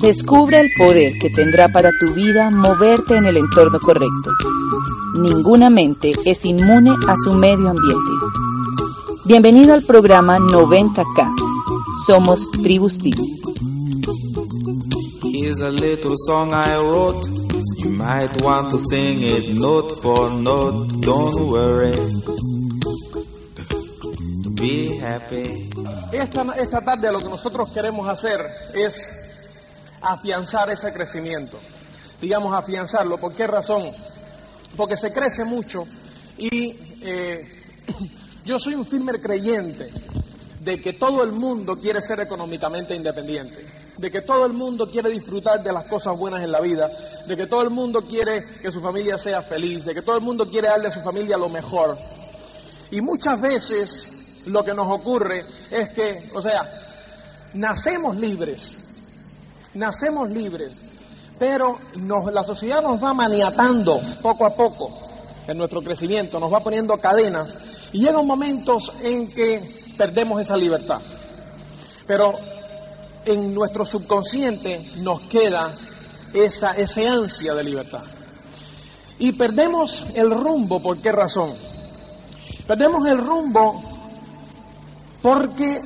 Descubre el poder que tendrá para tu vida moverte en el entorno correcto. Ninguna mente es inmune a su medio ambiente. Bienvenido al programa 90K. Somos Tribus. Here's a little song I wrote. You might want to sing it note for note. Don't worry. Be happy. Esta, esta tarde lo que nosotros queremos hacer es afianzar ese crecimiento. Digamos, afianzarlo. ¿Por qué razón? Porque se crece mucho y eh, yo soy un firme creyente de que todo el mundo quiere ser económicamente independiente, de que todo el mundo quiere disfrutar de las cosas buenas en la vida, de que todo el mundo quiere que su familia sea feliz, de que todo el mundo quiere darle a su familia lo mejor. Y muchas veces lo que nos ocurre es que, o sea, nacemos libres, nacemos libres, pero la sociedad nos va maniatando poco a poco en nuestro crecimiento, nos va poniendo cadenas y llegan momentos en que perdemos esa libertad. Pero en nuestro subconsciente nos queda esa, ese ansia de libertad. Y perdemos el rumbo, ¿por qué razón? Perdemos el rumbo porque...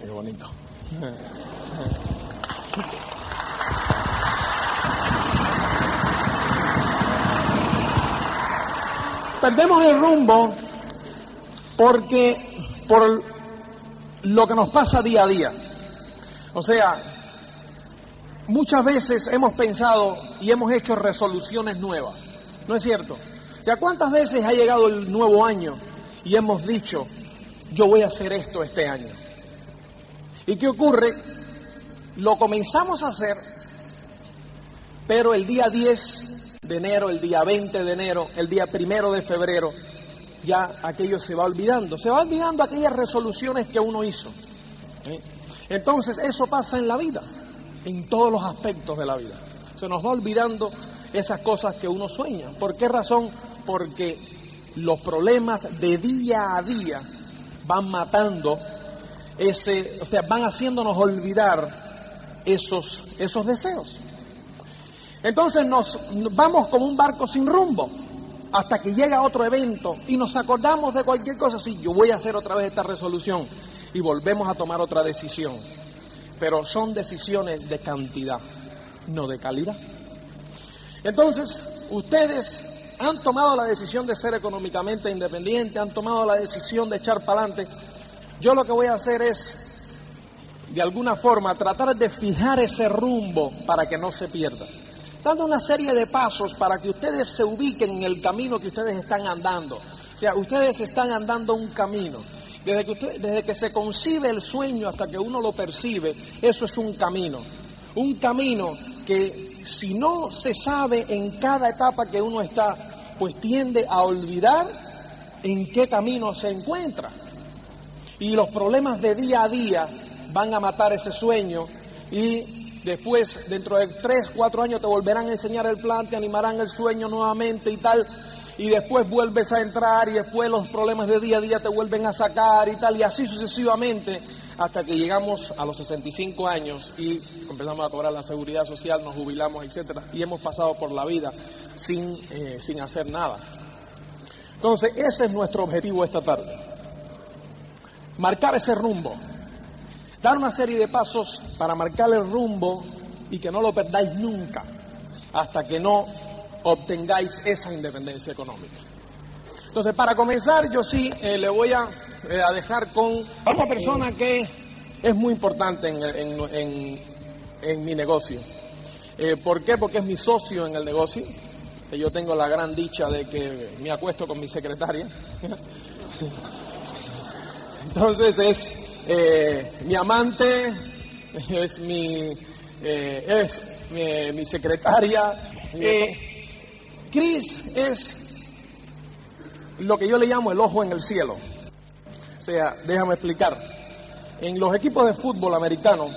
Qué bonito. Perdemos el rumbo porque por lo que nos pasa día a día. O sea, muchas veces hemos pensado y hemos hecho resoluciones nuevas. ¿No es cierto? O sea, ¿cuántas veces ha llegado el nuevo año y hemos dicho, yo voy a hacer esto este año? ¿Y qué ocurre? Lo comenzamos a hacer, pero el día 10 de enero, el día 20 de enero, el día primero de febrero, ya aquello se va olvidando. Se va olvidando aquellas resoluciones que uno hizo. ¿eh? Entonces, eso pasa en la vida, en todos los aspectos de la vida. Se nos va olvidando esas cosas que uno sueña. ¿Por qué razón? Porque los problemas de día a día van matando ese, o sea, van haciéndonos olvidar esos, esos deseos. Entonces nos vamos como un barco sin rumbo hasta que llega otro evento y nos acordamos de cualquier cosa, sí, yo voy a hacer otra vez esta resolución y volvemos a tomar otra decisión. Pero son decisiones de cantidad, no de calidad. Entonces, ustedes han tomado la decisión de ser económicamente independientes, han tomado la decisión de echar para adelante. Yo lo que voy a hacer es, de alguna forma, tratar de fijar ese rumbo para que no se pierda dando una serie de pasos para que ustedes se ubiquen en el camino que ustedes están andando. O sea, ustedes están andando un camino. Desde que, desde que se concibe el sueño hasta que uno lo percibe, eso es un camino. Un camino que si no se sabe en cada etapa que uno está, pues tiende a olvidar en qué camino se encuentra. Y los problemas de día a día van a matar ese sueño y Después, dentro de tres, cuatro años, te volverán a enseñar el plan, te animarán el sueño nuevamente y tal. Y después vuelves a entrar y después los problemas de día a día te vuelven a sacar y tal. Y así sucesivamente hasta que llegamos a los 65 años y empezamos a cobrar la seguridad social, nos jubilamos, etcétera, y hemos pasado por la vida sin, eh, sin hacer nada. Entonces, ese es nuestro objetivo esta tarde. Marcar ese rumbo, dar una serie de pasos para marcar el rumbo y que no lo perdáis nunca hasta que no obtengáis esa independencia económica. Entonces, para comenzar, yo sí eh, le voy a, eh, a, dejar con una persona que es muy importante en, en, en, mi negocio. Eh, ¿Por qué? Porque es mi socio en el negocio. Yo tengo la gran dicha de que me acuesto con mi secretaria. Entonces es eh, mi amante, es mi, eh, es mi, secretaria. Eh, Chris es lo que yo le llamo el ojo en el cielo. O sea, déjame explicar. En los equipos de fútbol americano,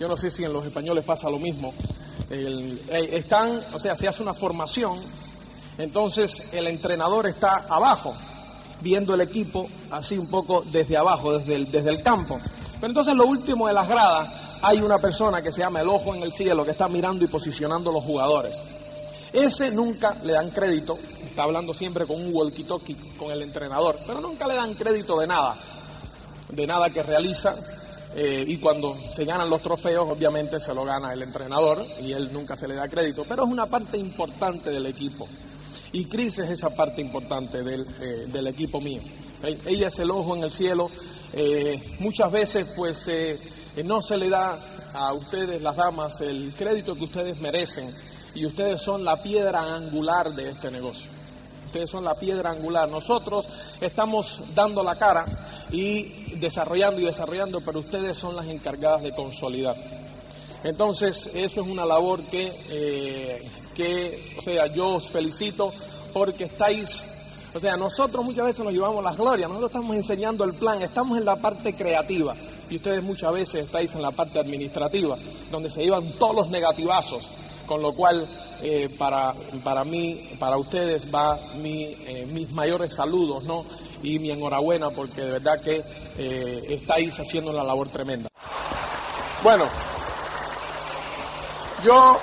yo no sé si en los españoles pasa lo mismo, el- eh, están, o sea, se hace una formación, entonces el entrenador está abajo, viendo el equipo así un poco desde abajo, desde el, desde el campo. Pero entonces lo último de las gradas, hay una persona que se llama el ojo en el cielo que está mirando y posicionando los jugadores. Ese nunca le dan crédito, está hablando siempre con un walkie-talkie con el entrenador, pero nunca le dan crédito de nada, de nada que realiza. eh, y cuando se ganan los trofeos, obviamente se lo gana el entrenador y él nunca se le da crédito, pero es una parte importante del equipo. Y Cris es esa parte importante del, eh, equipo mío. Ella es el ojo en el cielo. Eh, muchas veces, pues, no se le da a ustedes, las damas, el crédito que ustedes merecen. Y ustedes son la piedra angular de este negocio. Ustedes son la piedra angular. Nosotros estamos dando la cara y desarrollando y desarrollando, pero ustedes son las encargadas de consolidar. Entonces, eso es una labor que, eh, que, o sea, yo os felicito porque estáis, o sea, nosotros muchas veces nos llevamos las glorias, nosotros estamos enseñando el plan, estamos en la parte creativa y ustedes muchas veces estáis en la parte administrativa, donde se llevan todos los negativazos, con lo cual eh, para, para mí, para ustedes va mi, eh, mis mayores saludos, ¿no? Y mi enhorabuena porque de verdad que eh, estáis haciendo una labor tremenda. Bueno, yo,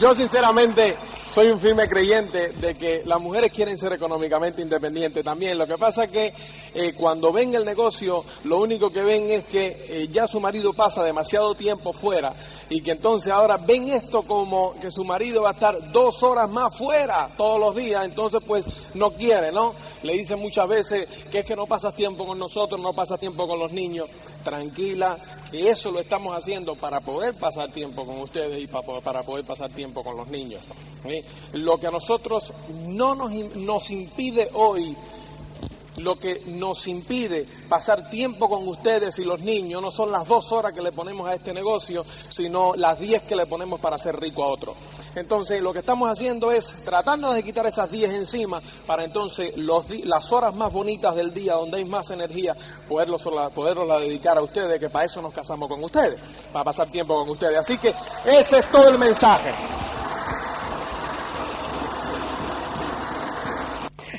yo sinceramente soy un firme creyente de que las mujeres quieren ser económicamente independientes también. Lo que pasa es que eh, cuando ven el negocio, lo único que ven es que eh, ya su marido pasa demasiado tiempo fuera y que entonces ahora ven esto como que su marido va a estar dos horas más fuera todos los días, entonces pues no quiere, ¿no? Le dicen muchas veces que es que no pasas tiempo con nosotros, no pasas tiempo con los niños. Tranquila, que eso lo estamos haciendo para poder pasar tiempo con ustedes y para, poder pasar tiempo con los niños. Lo que a nosotros no nos, nos impide hoy lo que nos impide pasar tiempo con ustedes y los niños no son las dos horas que le ponemos a este negocio, sino las diez que le ponemos para hacer rico a otro. Entonces, lo que estamos haciendo es tratando de quitar esas diez encima para entonces los, las horas más bonitas del día, donde hay más energía, poderlos, poderlos dedicar a ustedes, que para eso nos casamos con ustedes, para pasar tiempo con ustedes. Así que ese es todo el mensaje.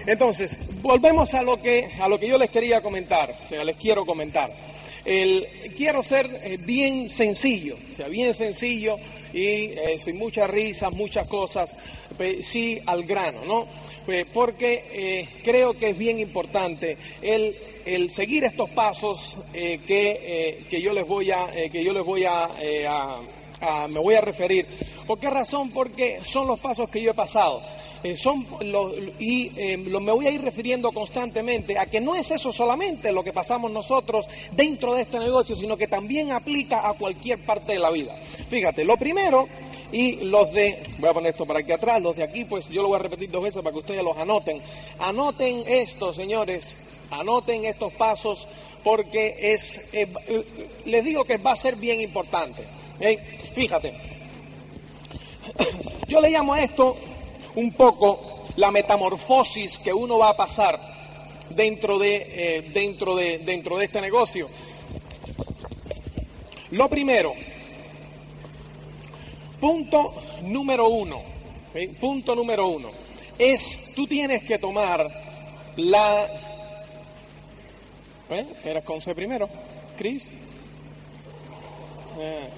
Entonces, volvemos a lo que a lo que yo les quería comentar, o sea, les quiero comentar. El, quiero ser eh, bien sencillo, o sea, bien sencillo y eh, sin muchas risas, muchas cosas, sí al grano, ¿no? Porque eh, creo que es bien importante el, el seguir estos pasos eh, que, que yo les voy a que yo les voy a, a, a me voy a referir. ¿Por qué razón? Porque son los pasos que yo he pasado. Eh, son y eh, lo, me voy a ir refiriendo constantemente a que no es eso solamente lo que pasamos nosotros dentro de este negocio, sino que también aplica a cualquier parte de la vida. Fíjate, lo primero, y los de, voy a poner esto para aquí atrás, los de aquí, pues yo lo voy a repetir dos veces para que ustedes los anoten. Anoten esto, señores, anoten estos pasos porque es, eh, les digo que va a ser bien importante. Fíjate, yo le llamo a esto un poco la metamorfosis que uno va a pasar dentro de, eh, dentro de, dentro de este negocio. Lo primero, punto número uno, punto número uno, es tú tienes que tomar la... ¿Eh? ¿Eras con C primero? ¿Cris? Eh.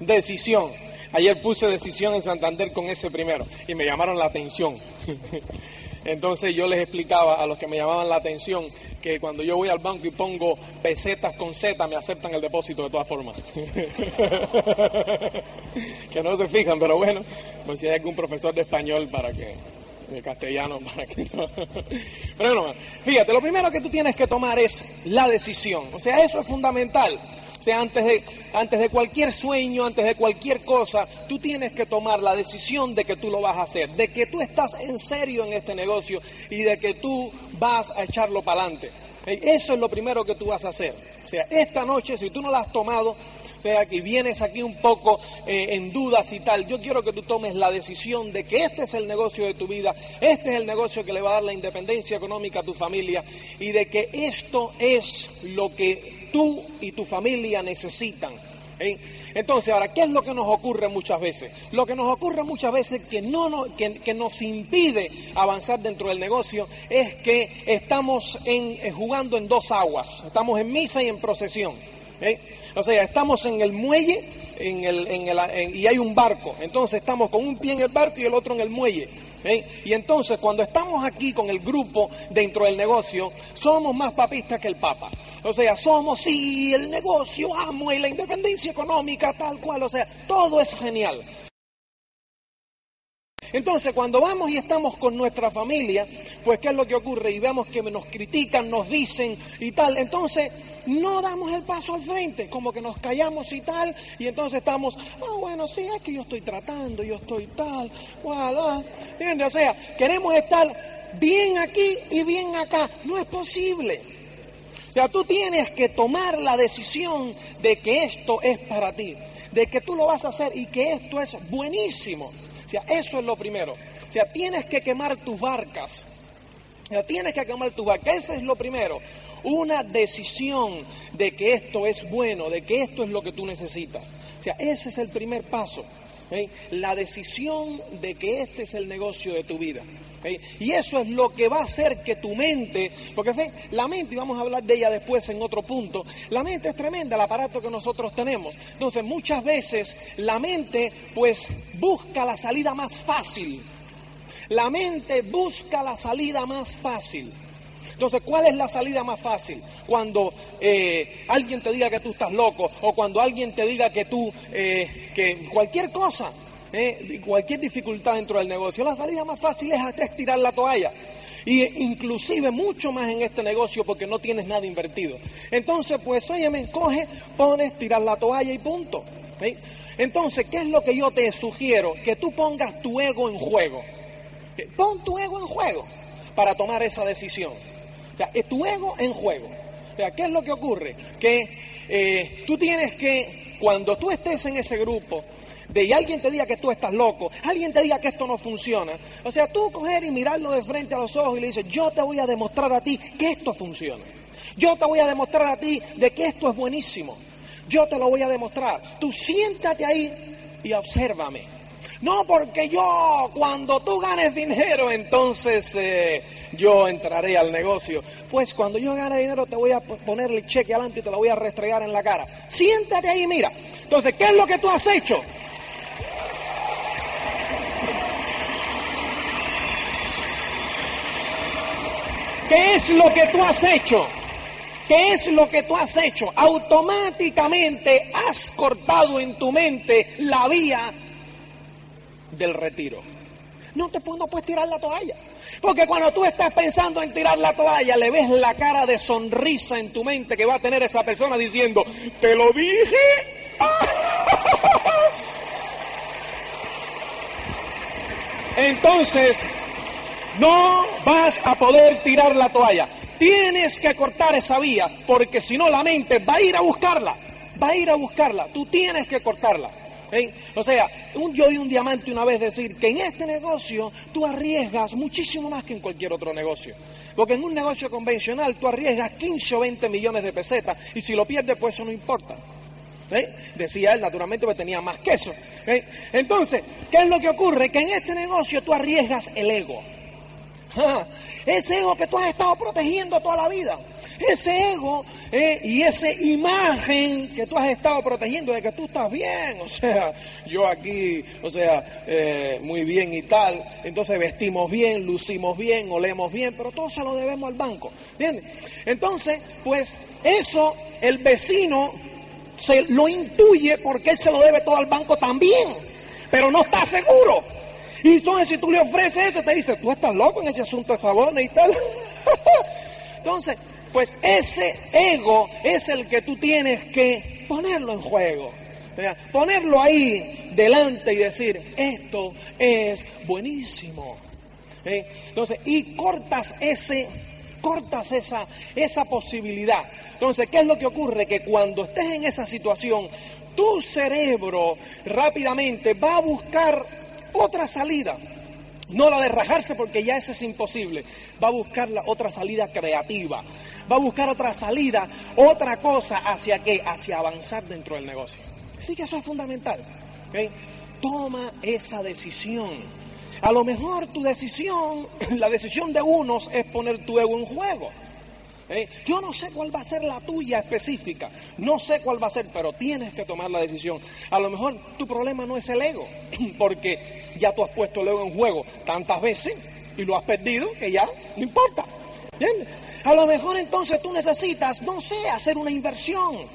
Decisión. Ayer puse decisión en Santander con ese primero y me llamaron la atención. Entonces yo les explicaba a los que me llamaban la atención que cuando yo voy al banco y pongo pesetas con Z me aceptan el depósito de todas formas. que no se fijan, pero bueno, pues si hay algún profesor de español para que de castellano para que no. Pero bueno, fíjate, lo primero que tú tienes que tomar es la decisión. O sea, eso es fundamental. Sea, antes de, antes de cualquier sueño, antes de cualquier cosa, tú tienes que tomar la decisión de que tú lo vas a hacer, de que tú estás en serio en este negocio y de que tú vas a echarlo para adelante. Eso es lo primero que tú vas a hacer. O sea, esta noche, si tú no la has tomado, o sea, que vienes aquí un poco eh, en dudas y tal, yo quiero que tú tomes la decisión de que este es el negocio de tu vida, este es el negocio que le va a dar la independencia económica a tu familia y de que esto es lo que tú y tu familia necesitan. ¿eh? Entonces, ahora, ¿qué es lo que nos ocurre muchas veces? Lo que nos ocurre muchas veces que, no, que, nos impide avanzar dentro del negocio es que estamos en, eh, jugando en dos aguas, estamos en misa y en procesión. ¿eh? O sea, estamos en el muelle en el, en el, y hay un barco. Entonces estamos con un pie en el barco y el otro en el muelle. Y entonces cuando estamos aquí con el grupo dentro del negocio, somos más papistas que el Papa. O sea, somos, sí, el negocio, amo y la independencia económica, tal cual. O sea, todo es genial. Entonces, cuando vamos y estamos con nuestra familia, pues ¿qué es lo que ocurre? Y vemos que nos critican, nos dicen y tal. Entonces, no damos el paso al frente, como que nos callamos y tal, y entonces estamos, ah, bueno, sí, es que yo estoy tratando, yo estoy tal, voilà. ¿Entiendes? O sea, queremos estar bien aquí y bien acá. No es posible. O sea, tú tienes que tomar la decisión de que esto es para ti, de que tú lo vas a hacer y que esto es buenísimo. O sea, eso es lo primero. O sea, tienes que quemar tus barcas. O sea, tienes que quemar tus barcas. Eso es lo primero una decisión de que esto es bueno, de que esto es lo que tú necesitas. O sea, ese es el primer paso. La decisión de que este es el negocio de tu vida. Y eso es lo que va a hacer que tu mente, porque la mente, y vamos a hablar de ella después en otro punto, la mente es tremenda, el aparato que nosotros tenemos. Entonces, muchas veces la mente pues busca la salida más fácil. La mente busca la salida más fácil. Entonces, ¿cuál es la salida más fácil? Cuando eh, alguien te diga que tú estás loco o cuando alguien te diga que tú, eh, que cualquier cosa, eh, cualquier dificultad dentro del negocio, la salida más fácil es tirar la toalla. Y inclusive mucho más en este negocio porque no tienes nada invertido. Entonces, pues, oye, me coge, pones, tirar la toalla y punto. Entonces, ¿qué es lo que yo te sugiero? Que tú pongas tu ego en juego. Pon tu ego en juego para tomar esa decisión. O sea, es tu ego en juego. O sea, ¿qué es lo que ocurre? Que eh, tú tienes que, cuando tú estés en ese grupo, de y alguien te diga que tú estás loco, alguien te diga que esto no funciona, o sea, tú coger y mirarlo de frente a los ojos y le dices, yo te voy a demostrar a ti que esto funciona. Yo te voy a demostrar a ti de que esto es buenísimo. Yo te lo voy a demostrar. Tú siéntate ahí y obsérvame. No porque yo, cuando tú ganes dinero, entonces eh, yo entraré al negocio. Pues cuando yo gane dinero te voy a ponerle cheque adelante y te lo voy a restregar en la cara. Siéntate ahí y mira. Entonces, ¿qué es lo que tú has hecho? ¿Qué es lo que tú has hecho? ¿Qué es lo que tú has hecho? Automáticamente has cortado en tu mente la vía del retiro. No te no puedes tirar la toalla. Porque cuando tú estás pensando en tirar la toalla, le ves la cara de sonrisa en tu mente que va a tener esa persona diciendo, te lo dije. Entonces, no vas a poder tirar la toalla. Tienes que cortar esa vía, porque si no la mente va a ir a buscarla. Va a ir a buscarla. Tú tienes que cortarla. O sea, un, yo oí un diamante una vez decir que en este negocio tú arriesgas muchísimo más que en cualquier otro negocio. Porque en un negocio convencional tú arriesgas 15 o 20 millones de pesetas y si lo pierdes pues eso no importa. Decía él, naturalmente, que tenía más queso. Entonces, ¿qué es lo que ocurre? Que en este negocio tú arriesgas el ego. Ese ego que tú has estado protegiendo toda la vida. Ese ego eh, y esa imagen que tú has estado protegiendo de que tú estás bien, o sea, yo aquí, o sea, eh, muy bien y tal, entonces vestimos bien, lucimos bien, olemos bien, pero todo se lo debemos al banco, ¿entiendes? Entonces, pues eso el vecino se lo intuye porque él se lo debe todo al banco también, pero no está seguro. Y entonces si tú le ofreces eso, te dice, tú estás loco en ese asunto de favor y tal. entonces, pues ese ego es el que tú tienes que ponerlo en juego. Ponerlo ahí delante y decir, esto es buenísimo. Entonces, y cortas ese, cortas esa, esa posibilidad. Entonces, ¿qué es lo que ocurre? Que cuando estés en esa situación, tu cerebro rápidamente va a buscar otra salida. No la de rajarse porque ya esa es imposible. Va a buscar la otra salida creativa. Va a buscar otra salida, otra cosa hacia qué? Hacia avanzar dentro del negocio. Así que eso es fundamental. Toma esa decisión. A lo mejor tu decisión, la decisión de unos es poner tu ego en juego. Yo no sé cuál va a ser la tuya específica, no sé cuál va a ser, pero tienes que tomar la decisión. A lo mejor tu problema no es el ego, porque ya tú has puesto el ego en juego tantas veces y lo has perdido que ya no importa. A lo mejor entonces tú necesitas, no sé, hacer una inversión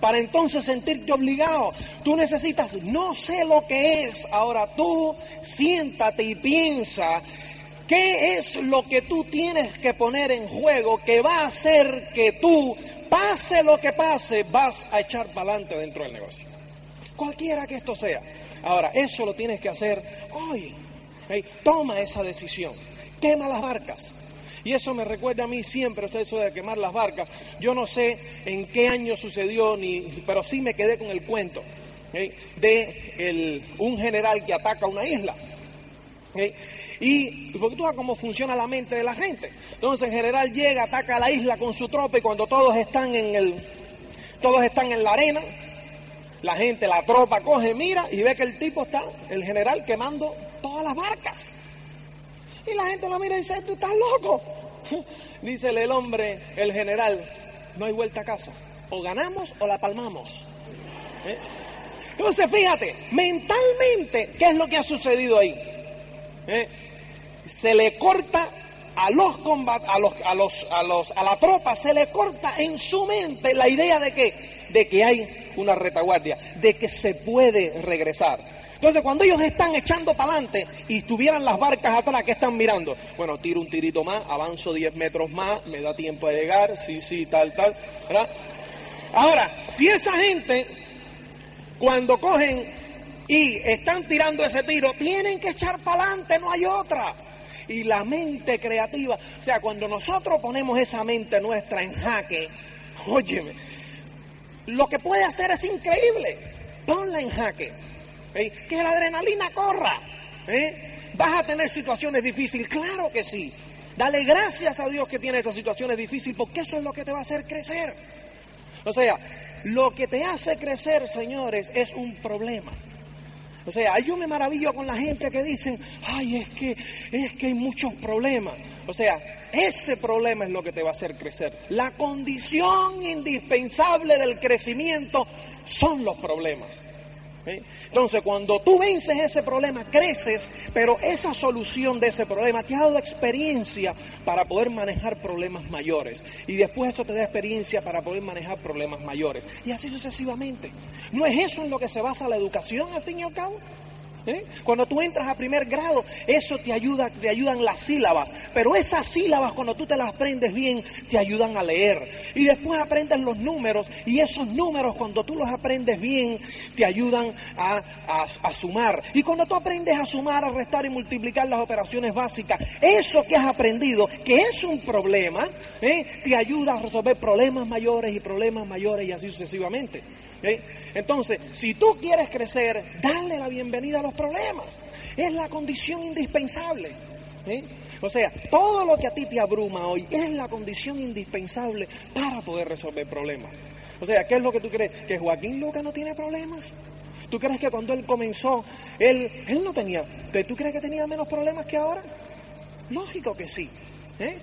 para entonces sentirte obligado. Tú necesitas, no sé lo que es, ahora tú siéntate y piensa ¿Qué es lo que tú tienes que poner en juego que va a hacer que tú, pase lo que pase, vas a echar para adelante dentro del negocio? Cualquiera que esto sea. Ahora, eso lo tienes que hacer hoy. Toma esa decisión. Quema las barcas. Y eso me recuerda a mí siempre, eso de quemar las barcas. Yo no sé en qué año sucedió, ni, pero sí me quedé con el cuento de un general que ataca una isla. Y porque tú sabes cómo funciona la mente de la gente. Entonces, en general llega, ataca la isla con su tropa y cuando todos están en el, todos están en la arena, la gente, la tropa coge, mira y ve que el tipo está, el general, quemando todas las barcas. Y la gente lo mira y dice, tú estás loco. dice el hombre, el general, no hay vuelta a casa. O ganamos o la palmamos. ¿Eh? Entonces, fíjate, mentalmente, ¿qué es lo que ha sucedido ahí? ¿Eh? se le corta a los, a los, a los, a los, a la tropa, se le corta en su mente la idea de que, de que hay una retaguardia, de que se puede regresar. Entonces, cuando ellos están echando para adelante y tuvieran las barcas atrás, que están mirando? Bueno, tiro un tirito más, avanzo 10 metros más, me da tiempo de llegar, sí, sí, tal, tal. ¿verdad? Ahora, si esa gente, cuando cogen y están tirando ese tiro, tienen que echar para adelante, no hay otra. Y la mente creativa, o sea, cuando nosotros ponemos esa mente nuestra en jaque, óyeme, lo que puede hacer es increíble. Ponla en jaque. Que la adrenalina corra. ¿eh? ¿Vas a tener situaciones difíciles? Claro que sí. Dale gracias a Dios que tiene esas situaciones difíciles, porque eso es lo que te va a hacer crecer. O sea, lo que te hace crecer, señores, es un problema. O sea, yo me maravillo con la gente que dicen, ay, es que, es que hay muchos problemas. O sea, ese problema es lo que te va a hacer crecer. La condición indispensable del crecimiento son los problemas. Entonces, cuando tú vences ese problema, creces, pero esa solución de ese problema te ha dado experiencia para poder manejar problemas mayores. Y después eso te da experiencia para poder manejar problemas mayores. Y así sucesivamente. ¿No es eso en lo que se basa la educación, al fin y al cabo? ¿Eh? Cuando tú entras a primer grado, eso te ayuda, te ayudan las sílabas, pero esas sílabas cuando tú te las aprendes bien, te ayudan a leer. Y después aprendes los números, y esos números cuando tú los aprendes bien, te ayudan a, a, sumar. Y cuando tú aprendes a sumar, a restar y multiplicar las operaciones básicas, eso que has aprendido, que es un problema, ¿eh? te ayuda a resolver problemas mayores y problemas mayores y así sucesivamente. Entonces, si tú quieres crecer, dale la bienvenida a los problemas. Es la condición indispensable. O sea, todo lo que a ti te abruma hoy es la condición indispensable para poder resolver problemas. O sea, ¿qué es lo que tú crees? ¿Que Joaquín Luca no tiene problemas? ¿Tú crees que cuando él comenzó, él, él no tenía, ¿tú crees que tenía menos problemas que ahora? Lógico que sí. ¿eh?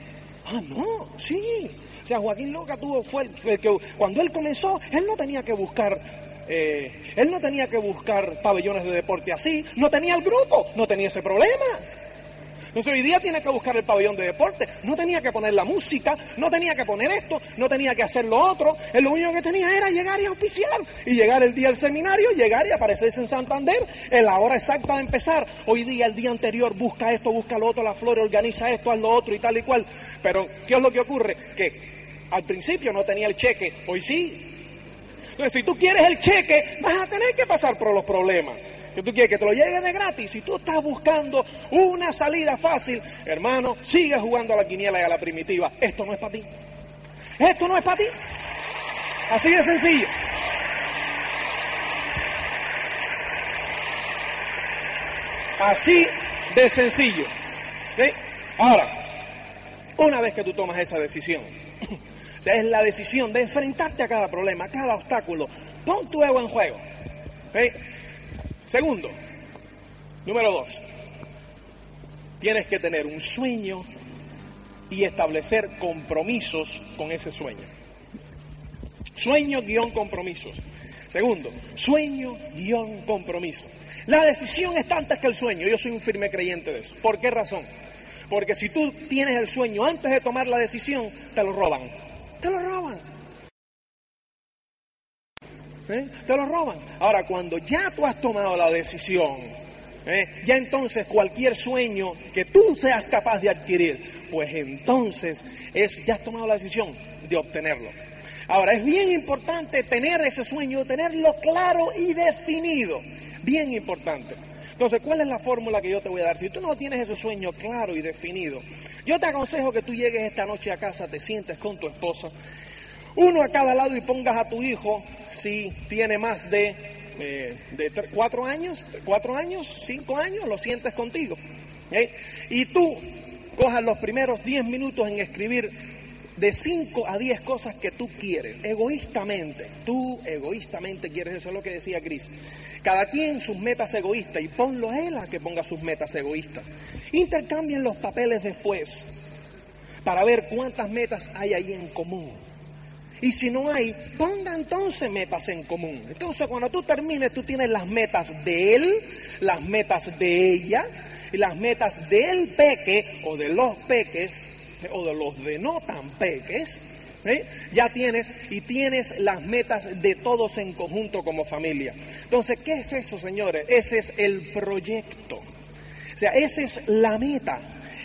Ah, no, sí. O sea, Joaquín Luca tuvo, fue que cuando él comenzó, él no tenía que buscar eh, él no tenía que buscar pabellones de deporte así, no tenía el grupo, no tenía ese problema. Entonces hoy día tiene que buscar el pabellón de deporte, no tenía que poner la música, no tenía que poner esto, no tenía que hacer lo otro, él lo único que tenía era llegar y auspiciar, y llegar el día del seminario, llegar y aparecerse en Santander en la hora exacta de empezar. Hoy día, el día anterior, busca esto, busca lo otro, la flor organiza esto, haz lo otro y tal y cual. Pero, ¿qué es lo que ocurre? Que al principio no tenía el cheque, hoy sí. Entonces, si tú quieres el cheque, vas a tener que pasar por los problemas. Si tú quieres que te lo llegue de gratis, si tú estás buscando una salida fácil, hermano, sigue jugando a la quiniela y a la primitiva. Esto no es para ti. Esto no es para ti. Así de sencillo. Así de sencillo. ¿Sí? Ahora, una vez que tú tomas esa decisión, sea, es la decisión de enfrentarte a cada problema, a cada obstáculo, pon tu ego en juego. Segundo, número dos, tienes que tener un sueño y establecer compromisos con ese sueño. Sueño guion compromisos. Segundo, sueño guion compromiso. La decisión está antes que el sueño. Yo soy un firme creyente de eso. ¿Por qué razón? Porque si tú tienes el sueño antes de tomar la decisión, te lo roban. Te lo roban. ¿Eh? Te lo roban. Ahora, cuando ya tú has tomado la decisión, ¿eh? ya entonces cualquier sueño que tú seas capaz de adquirir, pues entonces es, ya has tomado la decisión de obtenerlo. Ahora, es bien importante tener ese sueño, tenerlo claro y definido. Bien importante. Entonces, ¿cuál es la fórmula que yo te voy a dar? Si tú no tienes ese sueño claro y definido, yo te aconsejo que tú llegues esta noche a casa, te sientes con tu esposa, uno a cada lado y pongas a tu hijo, si tiene más de, eh, cuatro años, cuatro años, cinco años, lo sientes contigo. Y tú cojas los primeros diez minutos en escribir de 5 a 10 cosas que tú quieres, egoístamente. Tú egoístamente quieres, eso es lo que decía Cris. Cada quien sus metas egoístas y ponlo a él a que ponga sus metas egoístas. Intercambien los papeles después para ver cuántas metas hay ahí en común. Y si no hay, ponga entonces metas en común. Entonces cuando tú termines, tú tienes las metas de él, las metas de ella y las metas del peque o de los peques o de los de no tan peques, ¿eh? ya tienes y tienes las metas de todos en conjunto como familia. Entonces, ¿qué es eso, señores? Ese es el proyecto. O sea, esa es la meta.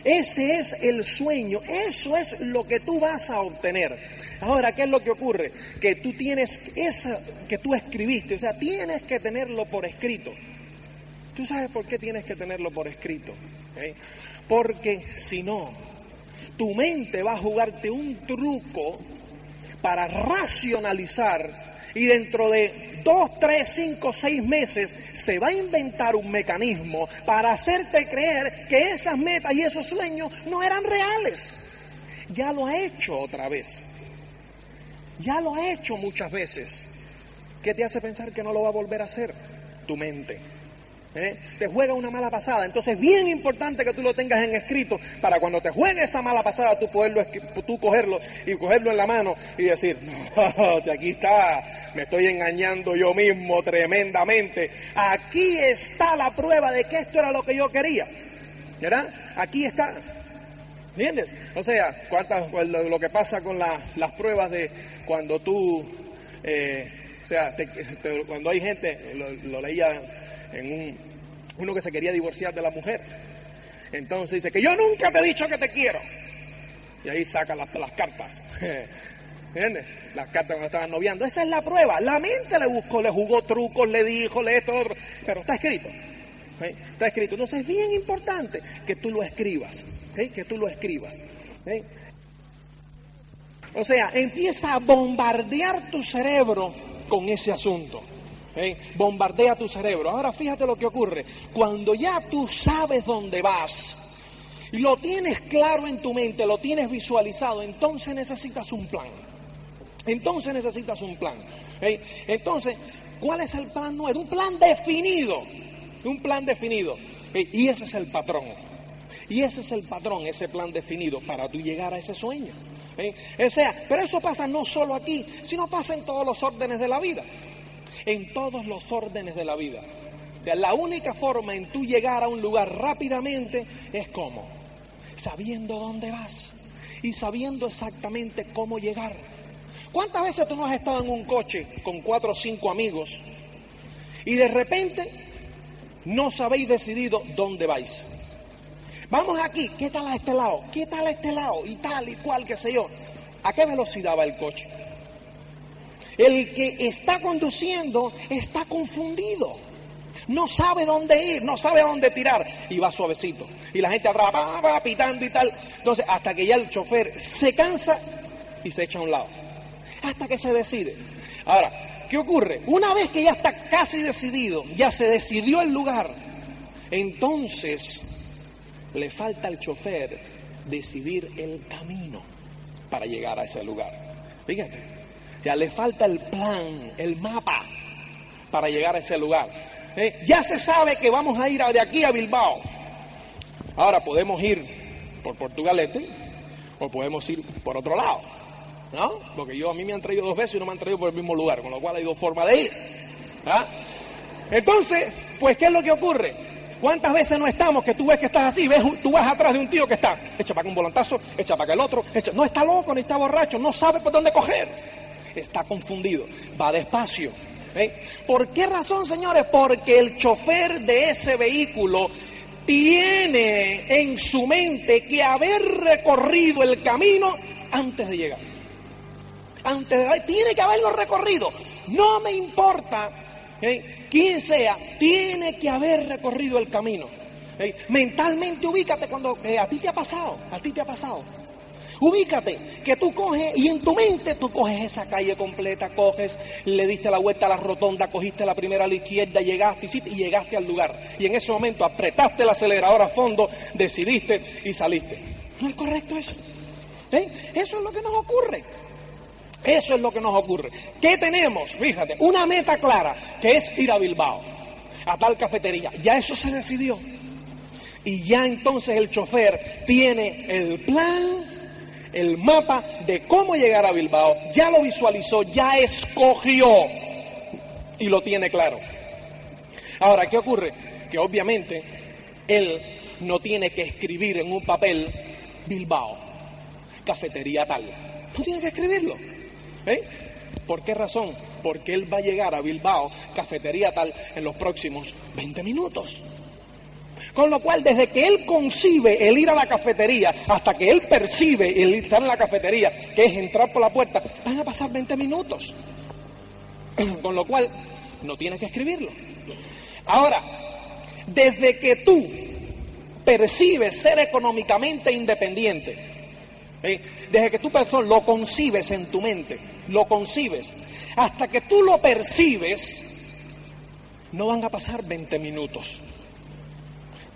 Ese es el sueño. Eso es lo que tú vas a obtener. Ahora, ¿qué es lo que ocurre? Que tú tienes esa que tú escribiste, o sea, tienes que tenerlo por escrito. ¿Tú sabes por qué tienes que tenerlo por escrito? Porque si no, tu mente va a jugarte un truco para racionalizar y dentro de dos, tres, cinco, seis meses se va a inventar un mecanismo para hacerte creer que esas metas y esos sueños no eran reales. Ya lo ha hecho otra vez. Ya lo ha hecho muchas veces. ¿Qué te hace pensar que no lo va a volver a hacer? Tu mente. ¿Eh? te juega una mala pasada. Entonces es bien importante que tú lo tengas en escrito para cuando te juegue esa mala pasada tú poderlo, tú cogerlo y cogerlo en la mano y decir, no, aquí está, me estoy engañando yo mismo tremendamente. Aquí está la prueba de que esto era lo que yo quería. ¿Verdad? Aquí está. ¿Entiendes? O sea, cuántas, pues, lo, que pasa con las pruebas de cuando tú, eh, o sea, cuando hay gente, lo leía en un, uno que se quería divorciar de la mujer. Entonces dice que yo nunca te he dicho que te quiero. Y ahí saca las, las cartas. ¿Entiendes? Las cartas cuando estaban noviando. Esa es la prueba. La mente le buscó, le jugó trucos, le dijo, le esto, otro. Pero está escrito. Está escrito. Entonces es bien importante que tú lo escribas. Que tú lo escribas. O sea, empieza a bombardear tu cerebro con ese asunto. Bombardea tu cerebro. Ahora fíjate lo que ocurre. Cuando ya tú sabes dónde vas, lo tienes claro en tu mente, lo tienes visualizado, entonces necesitas un plan. Entonces necesitas un plan. Entonces, ¿cuál es el plan nuevo? Un plan definido. Un plan definido. Y ese es el patrón. Y ese es el patrón, ese plan definido para tú llegar a ese sueño. Pero eso pasa no solo aquí, sino pasa en todos los órdenes de la vida en todos los órdenes de la vida. La única forma en tú llegar a un lugar rápidamente es cómo, sabiendo dónde vas y sabiendo exactamente cómo llegar. ¿Cuántas veces tú no has estado en un coche con cuatro o cinco amigos y de repente no sabéis decidido dónde vais? Vamos aquí, ¿qué tal a este lado? ¿Qué tal a este lado? Y tal y cual, qué sé yo. ¿A qué velocidad va el coche? El que está conduciendo está confundido. No sabe dónde ir, no sabe dónde tirar y va suavecito. Y la gente atrás va, va pitando y tal. Entonces, hasta que ya el chofer se cansa y se echa a un lado. Hasta que se decide. Ahora, ¿qué ocurre? Una vez que ya está casi decidido, ya se decidió el lugar, entonces le falta al chofer decidir el camino para llegar a ese lugar. Fíjate, ya le falta el plan, el mapa para llegar a ese lugar. ¿Eh? Ya se sabe que vamos a ir de aquí a Bilbao. Ahora podemos ir por Portugalete o podemos ir por otro lado. ¿No? Porque yo a mí me han traído dos veces y no me han traído por el mismo lugar, con lo cual hay dos formas de ir. ¿Ah? Entonces, pues, ¿qué es lo que ocurre? ¿Cuántas veces no estamos que tú ves que estás así? Ves, tú vas atrás de un tío que está, echa para acá un volantazo, echa para acá el otro, echa, no está loco ni está borracho, no sabe por dónde coger. Está confundido, va despacio. ¿Por qué razón, señores? Porque el chofer de ese vehículo tiene en su mente que haber recorrido el camino antes de llegar. Antes de, tiene que haberlo recorrido. No me importa quién sea, tiene que haber recorrido el camino. Mentalmente ubícate cuando eh, a ti te ha pasado, a ti te ha pasado. Ubícate, que tú coges y en tu mente tú coges esa calle completa, coges, le diste la vuelta a la rotonda, cogiste la primera a la izquierda, llegaste y llegaste al lugar. Y en ese momento apretaste el acelerador a fondo, decidiste y saliste. ¿No es correcto eso? ¿Eh? Eso es lo que nos ocurre. Eso es lo que nos ocurre. ¿Qué tenemos? Fíjate, una meta clara, que es ir a Bilbao, a tal cafetería. Ya eso se decidió. Y ya entonces el chofer tiene el plan el mapa de cómo llegar a Bilbao, ya lo visualizó, ya escogió y lo tiene claro. Ahora, ¿qué ocurre? Que obviamente él no tiene que escribir en un papel Bilbao, cafetería tal. No tiene que escribirlo. ¿eh? ¿Por qué razón? Porque él va a llegar a Bilbao, cafetería tal, en los próximos 20 minutos. Con lo cual, desde que él concibe el ir a la cafetería hasta que él percibe el estar en la cafetería, que es entrar por la puerta, van a pasar 20 minutos. Con lo cual, no tienes que escribirlo. Ahora, desde que tú percibes ser económicamente independiente, desde que tú lo concibes en tu mente, lo concibes, hasta que tú lo percibes, no van a pasar 20 minutos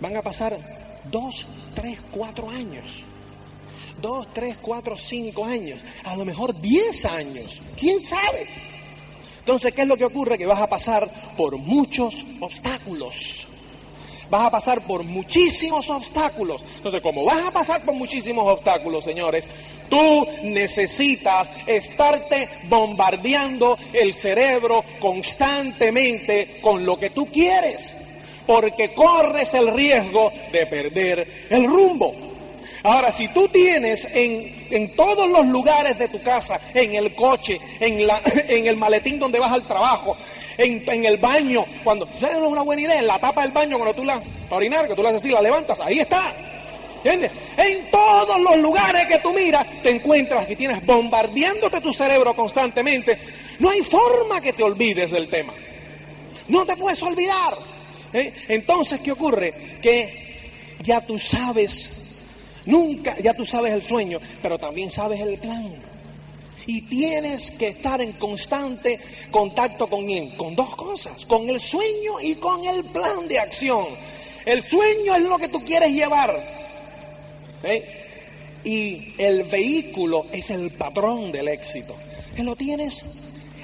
van a pasar dos, tres, cuatro años. Dos, tres, cuatro, cinco años. A lo mejor diez años. ¿Quién sabe? Entonces, ¿qué es lo que ocurre? Que vas a pasar por muchos obstáculos. Vas a pasar por muchísimos obstáculos. Entonces, como vas a pasar por muchísimos obstáculos, señores, tú necesitas estarte bombardeando el cerebro constantemente con lo que tú quieres porque corres el riesgo de perder el rumbo. Ahora, si tú tienes en, en, todos los lugares de tu casa, en el coche, en, la, en el maletín donde vas al trabajo, en, en el baño, cuando, ¿sabes una buena idea? En la tapa del baño, cuando tú la, orinar, que tú la haces así, la levantas, ahí está. ¿Entiendes? En todos los lugares que tú miras, te encuentras que tienes bombardeándote tu cerebro constantemente. No hay forma que te olvides del tema. No te puedes olvidar. ¿Eh? Entonces, ¿qué ocurre? Que ya tú sabes, nunca, ya tú sabes el sueño, pero también sabes el plan. Y tienes que estar en constante contacto con él, con dos cosas, con el sueño y con el plan de acción. El sueño es lo que tú quieres llevar. ¿eh? Y el vehículo es el patrón del éxito. Que lo tienes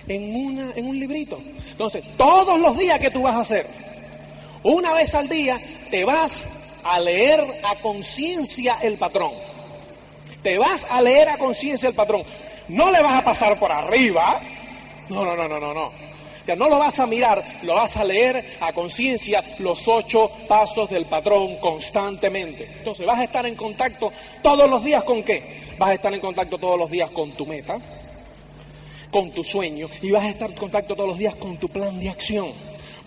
en, una, en un librito. Entonces, todos los días que tú vas a hacer, una vez al día te vas a leer a conciencia el patrón. Te vas a leer a conciencia el patrón. No le vas a pasar por arriba. No, no, no, no, no, no. No lo vas a mirar, lo vas a leer a conciencia los ocho pasos del patrón constantemente. Entonces vas a estar en contacto todos los días con qué? Vas a estar en contacto todos los días con tu meta, con tu sueño y vas a estar en contacto todos los días con tu plan de acción.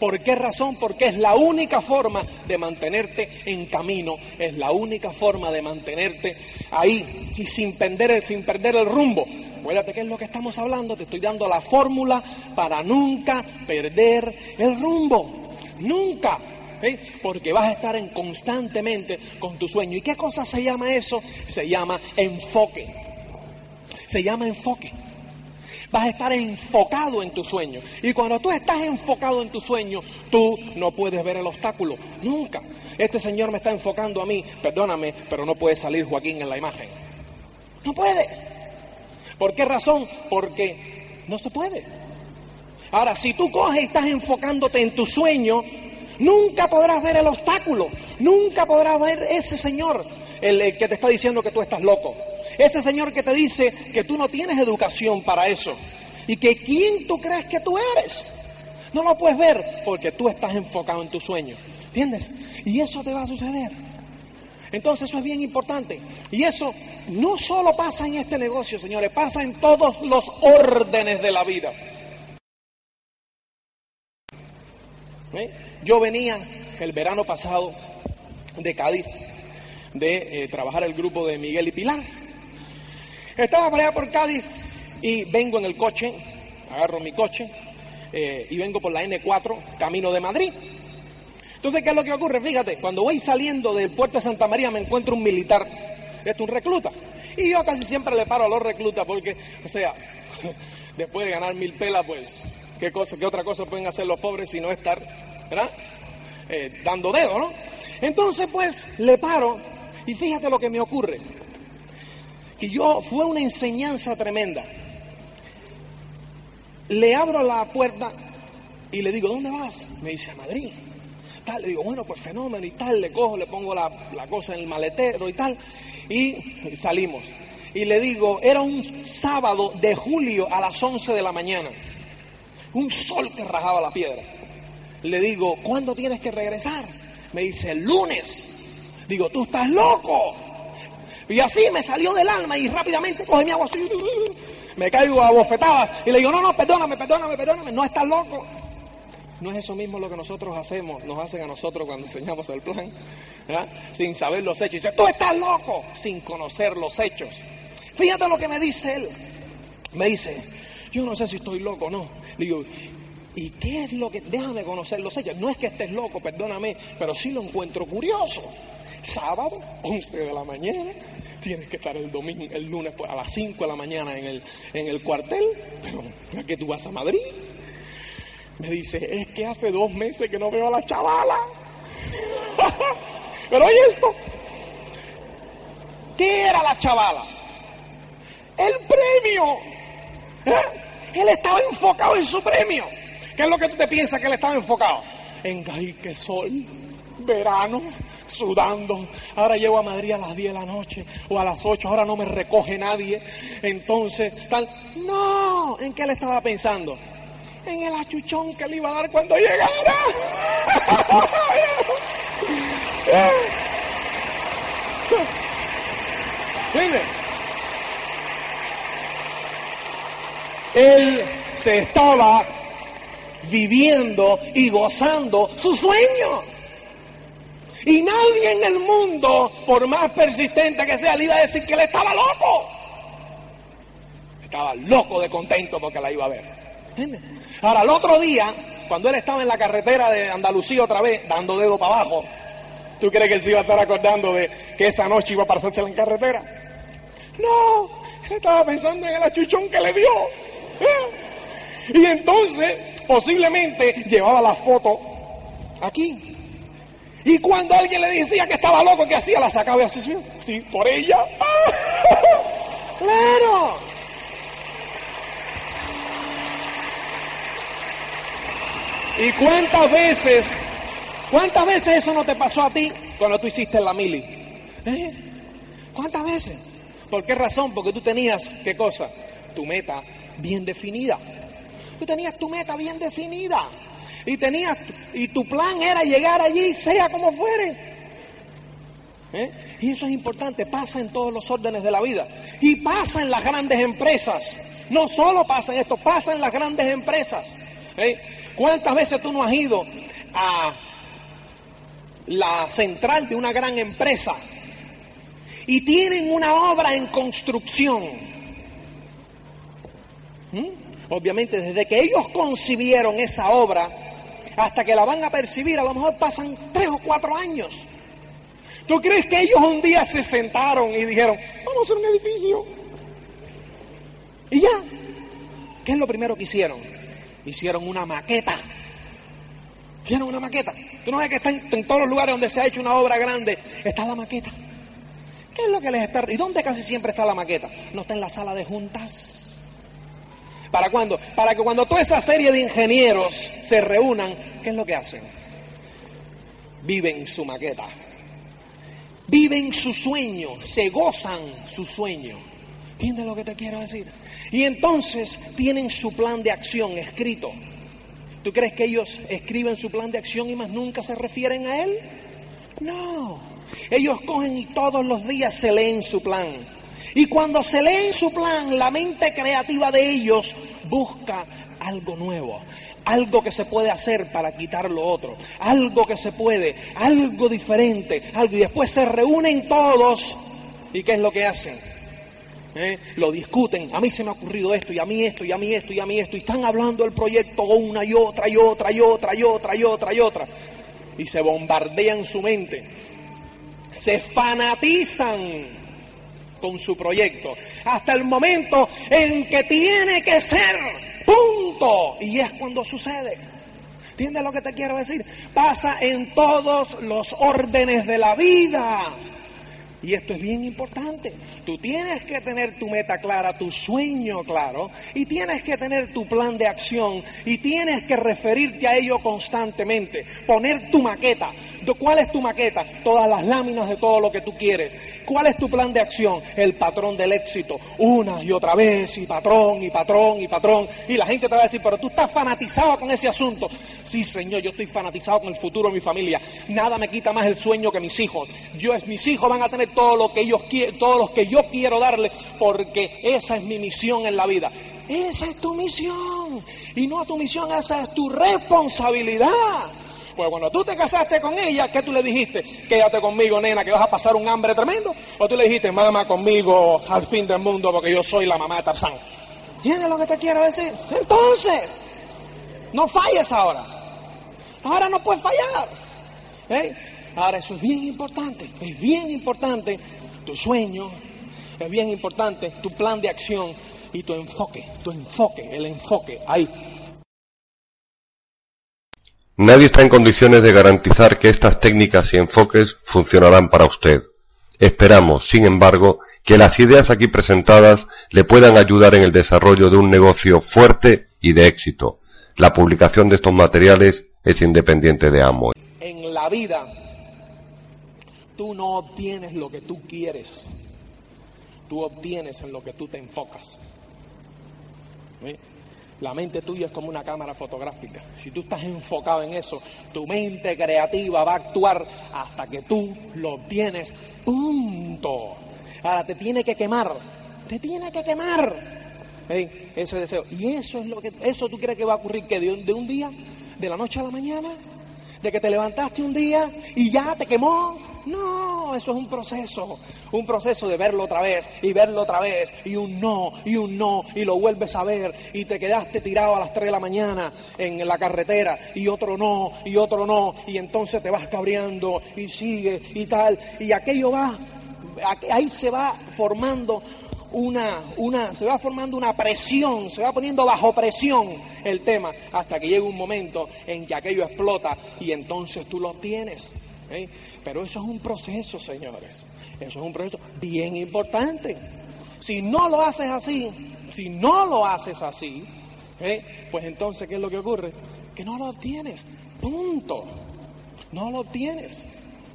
¿Por qué razón? Porque es la única forma de mantenerte en camino, es la única forma de mantenerte ahí y sin perder el, sin perder el rumbo. Acuérdate que es lo que estamos hablando, te estoy dando la fórmula para nunca perder el rumbo. Nunca. ¿eh? Porque vas a estar en constantemente con tu sueño. ¿Y qué cosa se llama eso? Se llama enfoque. Se llama enfoque. Vas a estar enfocado en tu sueño. Y cuando tú estás enfocado en tu sueño, tú no puedes ver el obstáculo. Nunca. Este señor me está enfocando a mí. Perdóname, pero no puede salir Joaquín en la imagen. No puede. ¿Por qué razón? Porque no se puede. Ahora, si tú coges y estás enfocándote en tu sueño, nunca podrás ver el obstáculo. Nunca podrás ver ese señor, el, el que te está diciendo que tú estás loco. Ese señor que te dice que tú no tienes educación para eso y que quién tú crees que tú eres. No lo puedes ver porque tú estás enfocado en tu sueño. ¿Entiendes? Y eso te va a suceder. Entonces eso es bien importante. Y eso no solo pasa en este negocio, señores, pasa en todos los órdenes de la vida. ¿Eh? Yo venía el verano pasado de Cádiz de eh, trabajar el grupo de Miguel y Pilar. Estaba para allá por Cádiz y vengo en el coche, agarro mi coche eh, y vengo por la N4, camino de Madrid. Entonces, ¿qué es lo que ocurre? Fíjate, cuando voy saliendo del puerto de Santa María me encuentro un militar, es un recluta. Y yo casi siempre le paro a los reclutas porque, o sea, después de ganar mil pelas, pues, ¿qué, cosa, qué otra cosa pueden hacer los pobres si no estar, ¿verdad? Eh, dando dedo, ¿no? Entonces, pues, le paro y fíjate lo que me ocurre que yo fue una enseñanza tremenda. Le abro la puerta y le digo, ¿dónde vas? Me dice, a Madrid. Tal, le digo, bueno, pues fenómeno y tal, le cojo, le pongo la, la cosa en el maletero y tal, y salimos. Y le digo, era un sábado de julio a las 11 de la mañana, un sol que rajaba la piedra. Le digo, ¿cuándo tienes que regresar? Me dice, el lunes. Digo, tú estás loco. Y así me salió del alma y rápidamente coge mi agua así, me caigo a bofetadas y le digo, no, no, perdóname, perdóname, perdóname, no estás loco. No es eso mismo lo que nosotros hacemos, nos hacen a nosotros cuando enseñamos el plan, sin saber los hechos. Y dice, tú estás loco, sin conocer los hechos. Fíjate lo que me dice él. Me dice, yo no sé si estoy loco o no. Le digo, ¿y qué es lo que... Déjame conocer los hechos. No es que estés loco, perdóname, pero sí lo encuentro curioso. Sábado, 11 de la mañana, tienes que estar el domingo, el lunes a las 5 de la mañana en el, en el cuartel, pero ¿a qué tú vas a Madrid? Me dice, es que hace dos meses que no veo a la chavala. pero oye esto, ¿qué era la chavala? El premio. ¿Eh? Él estaba enfocado en su premio. ¿Qué es lo que tú te piensas que él estaba enfocado? En ay, qué sol, verano, sudando. Ahora llego a Madrid a las 10 de la noche o a las 8, ahora no me recoge nadie. Entonces, tal. No, ¿en qué le estaba pensando? En el achuchón que le iba a dar cuando llegara. Él se estaba viviendo y gozando su sueño. Y nadie en el mundo, por más persistente que sea, le iba a decir que él estaba loco. Estaba loco de contento porque la iba a ver. Ahora, el otro día, cuando él estaba en la carretera de Andalucía otra vez, dando dedo para abajo, ¿tú crees que él se iba a estar acordando de que esa noche iba a pasarse en carretera? No, él estaba pensando en el achuchón que le dio. ¿Eh? Y entonces, posiblemente, llevaba la foto aquí, y cuando alguien le decía que estaba loco, ¿qué hacía? La sacaba y así, sí, por ella. ¡Claro! ¿Y cuántas veces, cuántas veces eso no te pasó a ti cuando tú hiciste la mili? ¿Eh? ¿Cuántas veces? ¿Por qué razón? Porque tú tenías, ¿qué cosa? Tu meta bien definida. Tú tenías tu meta bien definida y tenías y tu plan era llegar allí sea como fuere. ¿Eh? Y eso es importante, pasa en todos los órdenes de la vida y pasa en las grandes empresas. No solo pasa en esto, pasa en las grandes empresas. ¿Eh? ¿Cuántas veces tú no has ido a la central de una gran empresa y tienen una obra en construcción? ¿Mm? Obviamente, desde que ellos concibieron esa obra, hasta que la van a percibir, a lo mejor pasan tres o cuatro años. ¿Tú crees que ellos un día se sentaron y dijeron, vamos a hacer un edificio? Y ya. ¿Qué es lo primero que hicieron? Hicieron una maqueta. Hicieron una maqueta. Tú no ves que está en, todos los lugares donde se ha hecho una obra grande, está la maqueta. ¿Qué es lo que les está... ¿Y dónde casi siempre está la maqueta? No está en la sala de juntas. ¿Para cuándo? Para que cuando toda esa serie de ingenieros se reúnan, ¿qué es lo que hacen? Viven su maqueta. Viven su sueño, se gozan su sueño. ¿Entiendes lo que te quiero decir? Y entonces tienen su plan de acción escrito. ¿Tú crees que ellos escriben su plan de acción y más nunca se refieren a él? No. Ellos cogen y todos los días se leen su plan. Y cuando se leen su plan, la mente creativa de ellos busca algo nuevo, algo que se puede hacer para quitar lo otro, algo que se puede, algo diferente, algo. Y después se reúnen todos. ¿Y qué es lo que hacen? ¿Eh? Lo discuten, a mí se me ha ocurrido esto, y a mí esto, y a mí esto, y a mí esto, y están hablando del proyecto una y otra, y otra, y otra, y otra, y otra, y otra, y se bombardean su mente, se fanatizan con su proyecto, hasta el momento en que tiene que ser, punto, y es cuando sucede. ¿Entiendes lo que te quiero decir? Pasa en todos los órdenes de la vida. Y esto es bien importante. Tú tienes que tener tu meta clara, tu sueño claro, y tienes que tener tu plan de acción, y tienes que referirte a ello constantemente. Poner tu maqueta. ¿Cuál es tu maqueta? Todas las láminas de todo lo que tú quieres. ¿Cuál es tu plan de acción? El patrón del éxito. Una y otra vez, y patrón, y patrón, y patrón. Y la gente te va a decir, pero tú estás fanatizado con ese asunto. Sí, Señor, yo estoy fanatizado con el futuro de mi familia. Nada me quita más el sueño que mis hijos. Yo, mis hijos van a tener todo lo que ellos quieren, todo lo que yo quiero darles, porque esa es mi misión en la vida. Esa es tu misión. Y no tu misión, esa es tu responsabilidad. Pues cuando tú te casaste con ella, ¿qué tú le dijiste? Quédate conmigo, nena, que vas a pasar un hambre tremendo. O tú le dijiste, mamá conmigo al fin del mundo porque yo soy la mamá de Tarzán. ¿Entiendes lo que te quiero decir? Entonces, no falles ahora. Ahora no puedes fallar. ¿Eh? Ahora eso es bien importante, es bien importante tu sueño, es bien importante tu plan de acción y tu enfoque, tu enfoque, el enfoque ahí. Nadie está en condiciones de garantizar que estas técnicas y enfoques funcionarán para usted. Esperamos, sin embargo, que las ideas aquí presentadas le puedan ayudar en el desarrollo de un negocio fuerte y de éxito. La publicación de estos materiales es independiente de Amway. En la vida, tú no obtienes lo que tú quieres, tú obtienes en lo que tú te enfocas. La mente tuya es como una cámara fotográfica. Si tú estás enfocado en eso, tu mente creativa va a actuar hasta que tú lo obtienes. Punto. Ahora te tiene que quemar. Te tiene que quemar. ¿Sí? Ese deseo. Y eso es lo que, eso tú crees que va a ocurrir que de un, de un día, de la noche a la mañana, de que te levantaste un día y ya te quemó. No, eso es un proceso, un proceso de verlo otra vez y verlo otra vez y un no y un no y lo vuelves a ver y te quedaste tirado a las 3 de la mañana en la carretera y otro no y otro no y entonces te vas cabreando y sigue y tal y aquello va, ahí se va formando una, una, se va formando una presión, se va poniendo bajo presión el tema hasta que llega un momento en que aquello explota y entonces tú lo tienes. ¿eh? Pero eso es un proceso, señores. Eso es un proceso bien importante. Si no lo haces así, si no lo haces así, ¿eh? pues entonces, ¿qué es lo que ocurre? Que no lo obtienes. Punto. No lo obtienes.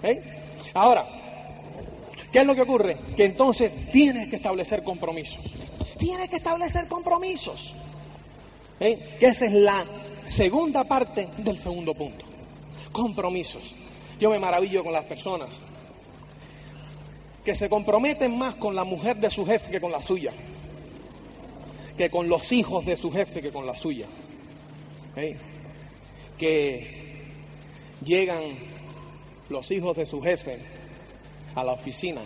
¿eh? Ahora, ¿qué es lo que ocurre? Que entonces tienes que establecer compromisos. Tienes que establecer compromisos. ¿eh? Que esa es la segunda parte del segundo punto. Compromisos. Yo me maravillo con las personas que se comprometen más con la mujer de su jefe que con la suya, que con los hijos de su jefe que con la suya, ¿Eh? que llegan los hijos de su jefe a la oficina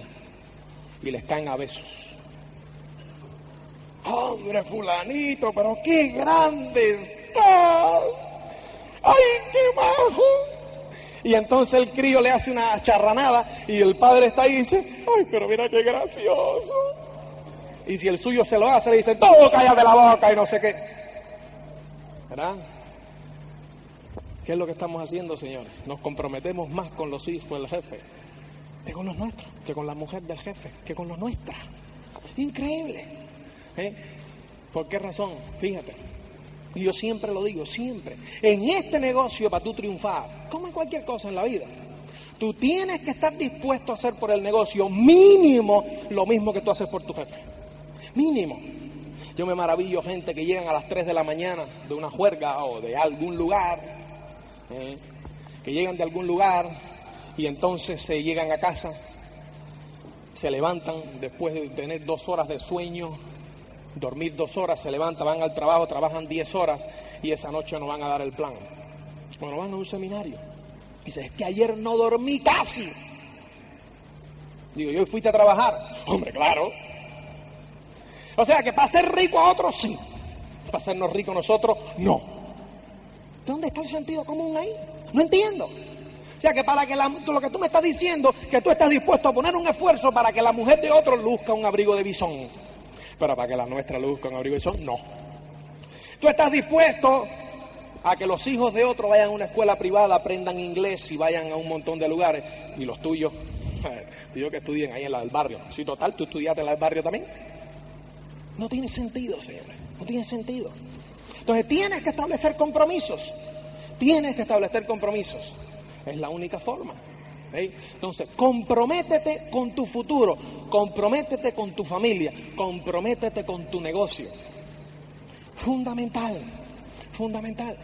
y les caen a besos. Hombre, fulanito, pero qué grande estás. ¡Ay, qué bajo! Y entonces el crío le hace una charranada y el padre está ahí y dice, ay, pero mira qué gracioso. Y si el suyo se lo hace, le dice, todo calla de la boca y no sé qué. ¿Verdad? ¿Qué es lo que estamos haciendo, señores? Nos comprometemos más con los hijos del jefe que con los nuestros, que con la mujer del jefe, que con los nuestras. Increíble. ¿Eh? ¿Por qué razón? Fíjate. Y yo siempre lo digo, siempre. En este negocio, para tú triunfar, como en cualquier cosa en la vida, tú tienes que estar dispuesto a hacer por el negocio mínimo lo mismo que tú haces por tu jefe. Mínimo. Yo me maravillo gente que llegan a las 3 de la mañana de una juerga o de algún lugar, ¿eh? que llegan de algún lugar y entonces se llegan a casa, se levantan después de tener dos horas de sueño, dormir dos horas, se levantan, van al trabajo, trabajan diez horas y esa noche no van a dar el plan. Bueno, van a un seminario. Dice, es que ayer no dormí casi. Digo, yo fuiste a trabajar. Hombre, claro. O sea que para ser rico a otros sí. Para hacernos ricos nosotros, no. ¿Dónde está el sentido común ahí? No entiendo. O sea que para que la, lo que tú me estás diciendo, que tú estás dispuesto a poner un esfuerzo para que la mujer de otro luzca un abrigo de bisón. Pero para que la nuestra luzca un abrigo de bisón, no. Tú estás dispuesto a que los hijos de otro vayan a una escuela privada, aprendan inglés y vayan a un montón de lugares. Y los tuyos, tuyos que estudien ahí en la del barrio. Si total, tú estudiaste en la del barrio también. No tiene sentido, señores. No tiene sentido. Entonces tienes que establecer compromisos. Tienes que establecer compromisos. Es la única forma. Entonces, comprométete con tu futuro, comprométete con tu familia, comprométete con tu negocio. Fundamental, fundamental.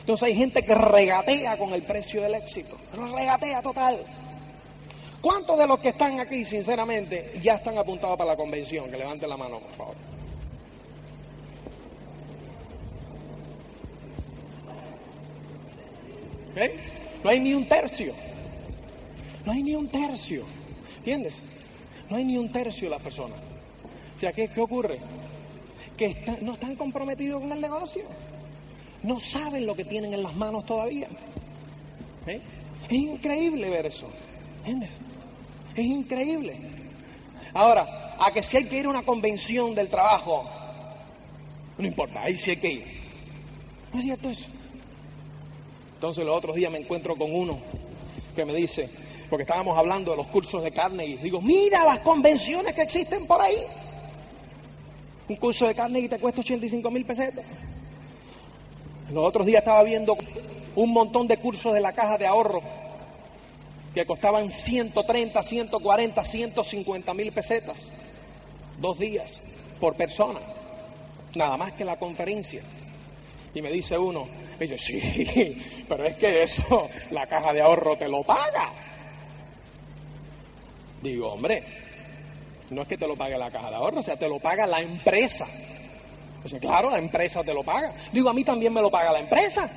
Entonces hay gente que regatea con el precio del éxito, regatea total. ¿Cuántos de los que están aquí, sinceramente, ya están apuntados para la convención? Que levanten la mano, por favor. No hay ni un tercio. No hay ni un tercio. ¿Entiendes? No hay ni un tercio de las personas. O sea, ¿qué, qué ocurre? Que no están comprometidos con el negocio. No saben lo que tienen en las manos todavía. ¿Eh? Es increíble ver eso. ¿Entiendes? Es increíble. Ahora, a que si hay que ir a una convención del trabajo, no importa, ahí sí hay que ir. ¿No es cierto eso? Entonces los otros días me encuentro con uno que me dice, porque estábamos hablando de los cursos de Carnegie, digo, mira las convenciones que existen por ahí. Un curso de Carnegie te cuesta 85 mil pesetas. Los otros días estaba viendo un montón de cursos de la caja de ahorro que costaban 130, 140, 150 mil pesetas. Dos días por persona. Nada más que la conferencia. Y me dice uno, me dice, sí, pero es que eso la caja de ahorro te lo paga. Digo, hombre, no es que te lo pague la caja de ahorro, o sea, te lo paga la empresa. Dice, claro, la empresa te lo paga. Digo, a mí también me lo paga la empresa.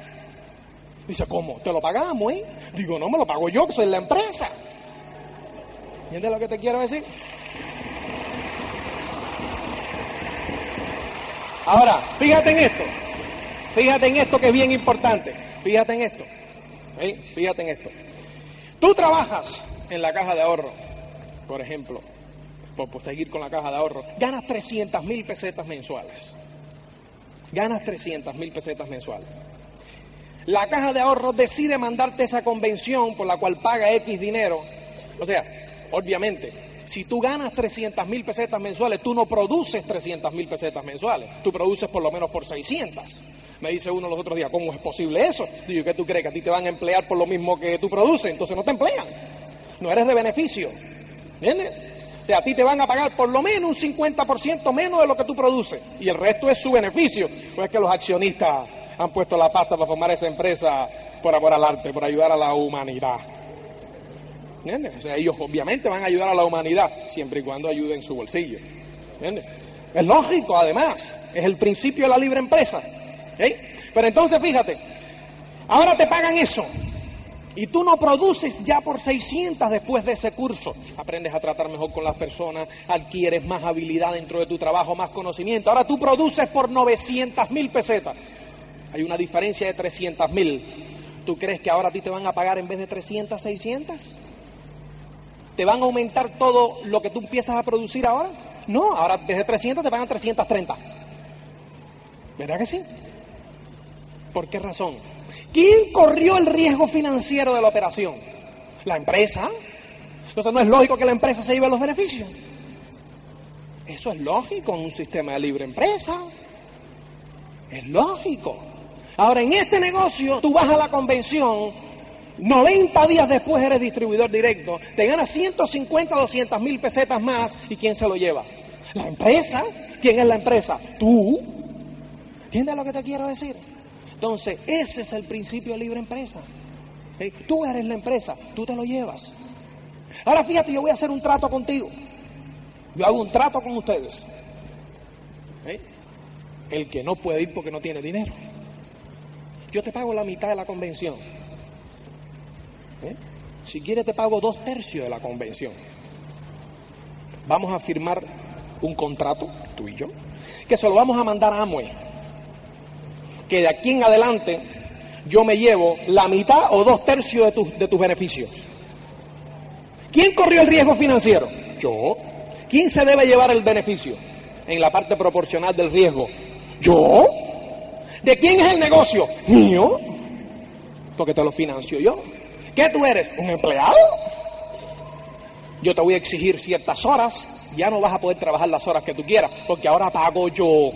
Dice, ¿cómo? ¿Te lo pagamos, eh? Digo, no, me lo pago yo, que soy la empresa. ¿Entiendes lo que te quiero decir? Ahora, fíjate en esto. Fíjate en esto que es bien importante. Fíjate en esto. Fíjate en esto. Tú trabajas en la caja de ahorro, por ejemplo, por, seguir con la caja de ahorro, ganas 300 mil pesetas mensuales. Ganas 300 mil pesetas mensuales. La caja de ahorro decide mandarte esa convención por la cual paga X dinero. O sea, obviamente, si tú ganas 300 mil pesetas mensuales, tú no produces 300 mil pesetas mensuales, tú produces por lo menos por 600. Me dice uno los otros días, ¿cómo es posible eso? Digo, ¿qué tú crees? ¿Que a ti te van a emplear por lo mismo que tú produces? Entonces no te emplean. No eres de beneficio. ¿Entiendes? O sea, a ti te van a pagar por lo menos un 50% menos de lo que tú produces. Y el resto es su beneficio. Pues es que los accionistas han puesto la pasta para formar esa empresa por amor al arte, por ayudar a la humanidad. ¿Entiendes? O sea, ellos obviamente van a ayudar a la humanidad, siempre y cuando ayuden su bolsillo. ¿Entiendes? Es lógico, además. Es el principio de la libre empresa. Pero entonces fíjate, ahora te pagan eso. Y tú no produces ya por 600 después de ese curso. Aprendes a tratar mejor con las personas, adquieres más habilidad dentro de tu trabajo, más conocimiento. Ahora tú produces por 900 mil pesetas. Hay una diferencia de 300 mil. ¿Tú crees que ahora a ti te van a pagar en vez de 300, 600? ¿Te van a aumentar todo lo que tú empiezas a producir ahora? No, ahora desde 300 te pagan 330. ¿Verdad que sí? ¿Por qué razón? ¿Quién corrió el riesgo financiero de la operación? La empresa. Entonces no es lógico que la empresa se lleve los beneficios. Eso es lógico en un sistema de libre empresa. Es lógico. Ahora, en este negocio, tú vas a la convención, 90 días después eres distribuidor directo, te ganas 150, 200 mil pesetas más, ¿y quién se lo lleva? La empresa. ¿Quién es la empresa? Tú. ¿Entiendes lo que te quiero decir? Entonces, ese es el principio de libre empresa. Tú eres la empresa, tú te lo llevas. Ahora fíjate, yo voy a hacer un trato contigo. Yo hago un trato con ustedes. El que no puede ir porque no tiene dinero. Yo te pago la mitad de la convención. Si quieres te pago dos tercios de la convención. Vamos a firmar un contrato, tú y yo, que se lo vamos a mandar a Amway. Que de aquí en adelante yo me llevo la mitad o dos tercios de, tus de tus beneficios. ¿Quién corrió el riesgo financiero? Yo. ¿Quién se debe llevar el beneficio en la parte proporcional del riesgo? Yo. ¿De quién es el negocio? Mío. Porque te lo financio yo. ¿Qué tú eres? ¿Un empleado? Yo te voy a exigir ciertas horas ya no vas a poder trabajar las horas que tú quieras, porque ahora pago yo.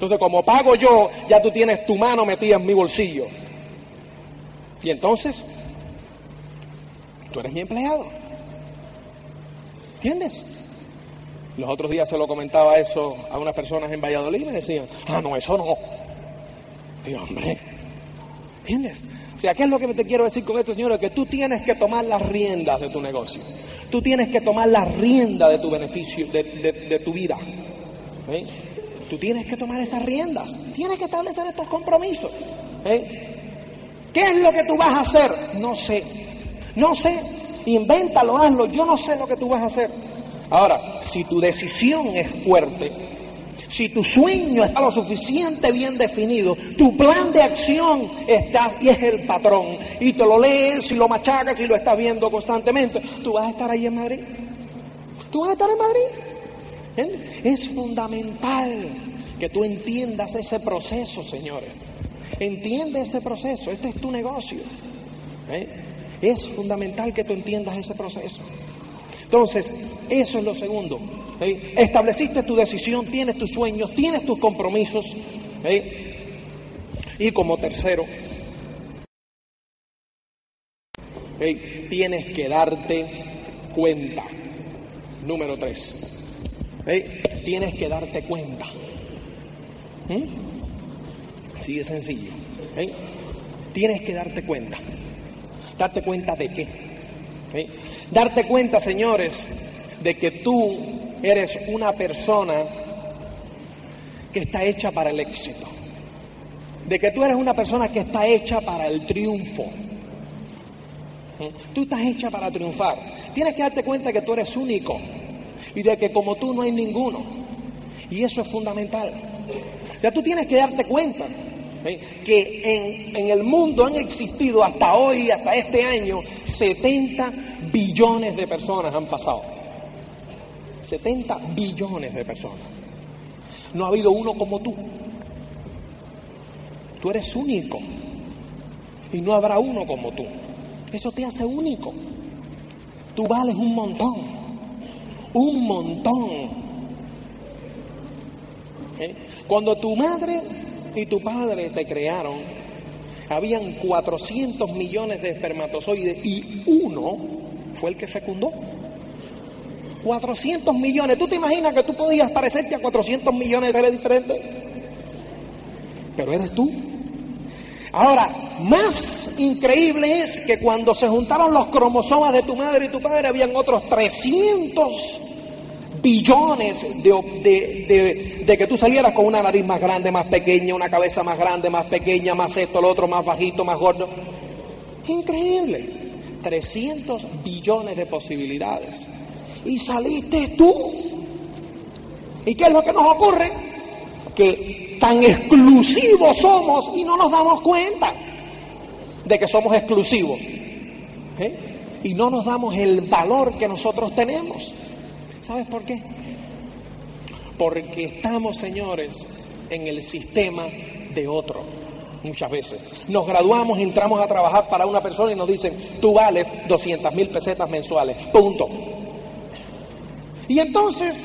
Entonces, como pago yo, ya tú tienes tu mano metida en mi bolsillo. Y entonces, tú eres mi empleado. ¿Entiendes? Los otros días se lo comentaba eso a unas personas en Valladolid y me decían, ah, no, eso no. Y hombre, ¿entiendes? O sea, ¿qué es lo que te quiero decir con esto, señores? Que tú tienes que tomar las riendas de tu negocio. Tú tienes que tomar la rienda de tu beneficio, de, tu vida. Tú tienes que tomar esas riendas. Tienes que establecer estos compromisos. ¿Qué es lo que tú vas a hacer? No sé. No sé. Invéntalo, hazlo. Yo no sé lo que tú vas a hacer. Ahora, si tu decisión es fuerte, si tu sueño está lo suficiente bien definido, tu plan de acción está y es el patrón, y te lo lees y lo machacas y lo estás viendo constantemente, tú vas a estar ahí en Madrid. Tú vas a estar en Madrid. Es fundamental que tú entiendas ese proceso, señores. Entiende ese proceso, este es tu negocio. ¿Eh? Es fundamental que tú entiendas ese proceso. Entonces, eso es lo segundo. Estableciste tu decisión, tienes tus sueños, tienes tus compromisos. Y como tercero, tienes que darte cuenta. Número tres. Tienes que darte cuenta. ¿Mm? Así de sencillo. Tienes que darte cuenta. ¿Darte cuenta de qué? Darte cuenta, señores, de que tú eres una persona que está hecha para el éxito. De que tú eres una persona que está hecha para el triunfo. ¿Mm? Tú estás hecha para triunfar. Tienes que darte cuenta que tú eres único y de que como tú no hay ninguno. Y eso es fundamental. Ya tú tienes que darte cuenta que en, en, el mundo han existido hasta hoy, hasta este año, 70 billones de personas han pasado. 70 billones de personas. No ha habido uno como tú. Tú eres único. Y no habrá uno como tú. Eso te hace único. Tú vales un montón. Un montón. ¿Eh? Cuando tu madre y tu padre te crearon, habían 400 millones de espermatozoides y uno fue el que fecundó. 400 millones. ¿Tú te imaginas que tú podías parecerte a 400 millones de seres diferentes? Pero eres tú. Ahora, más increíble es que cuando se juntaron los cromosomas de tu madre y tu padre, habían otros 300 billones de, de, que tú salieras con una nariz más grande, más pequeña, una cabeza más grande, más pequeña, más esto, lo otro, más bajito, más gordo. Increíble. 300 billones de posibilidades y saliste tú. ¿Y qué es lo que nos ocurre? Que tan exclusivos somos y no nos damos cuenta de que somos exclusivos. Y no nos damos el valor que nosotros tenemos. ¿Sabes por qué? Porque estamos, señores, en el sistema de otro. muchas veces. Nos graduamos, entramos a trabajar para una persona y nos dicen, tú vales 200 mil pesetas mensuales, punto. Y entonces,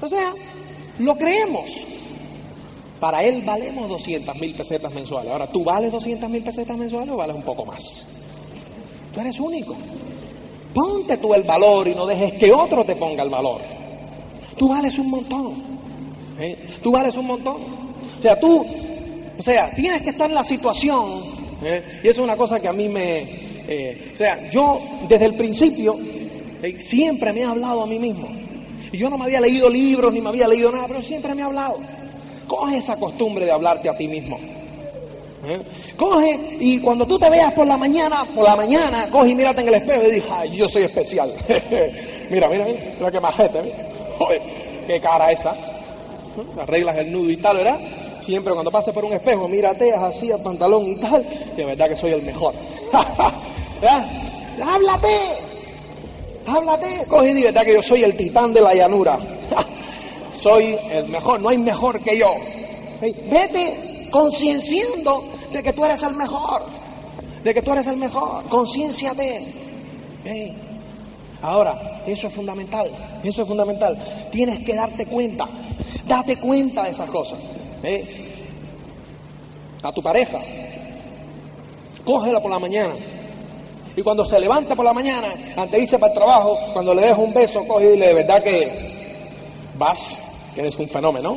o sea, lo creemos. Para él valemos 200 mil pesetas mensuales. Ahora, ¿tú vales 200 mil pesetas mensuales o vales un poco más? Tú eres único. Ponte tú el valor y no dejes que otro te ponga el valor. Tú vales un montón. ¿eh? Tú vales un montón. O sea, tú, o sea, tienes que estar en la situación. ¿eh? Y eso es una cosa que a mí me... Eh, o sea, yo desde el principio siempre me he hablado a mí mismo. Y yo no me había leído libros ni me había leído nada, pero siempre me he hablado. Coge esa costumbre de hablarte a ti mismo. ¿Eh? Coge y cuando tú te veas por la mañana, por la mañana, coge y mírate en el espejo y dices, ay, yo soy especial. mira, mira, mira, mira qué majete, Joder, qué cara esa. Arreglas el nudo y tal, ¿verdad? Siempre cuando pases por un espejo, mírate así al pantalón y tal, de verdad que soy el mejor. ¡Háblate! ¡Háblate! Coge y di, verdad que yo soy el titán de la llanura soy el mejor, no hay mejor que yo. Vete concienciando de que tú eres el mejor, de que tú eres el mejor, concienciate. Ahora, eso es fundamental, eso es fundamental. Tienes que darte cuenta, date cuenta de esas cosas. A tu pareja, cógela por la mañana. Y cuando se levanta por la mañana, antes de irse para el trabajo, cuando le dejo un beso, coge y dile, de verdad que vas eres un fenómeno.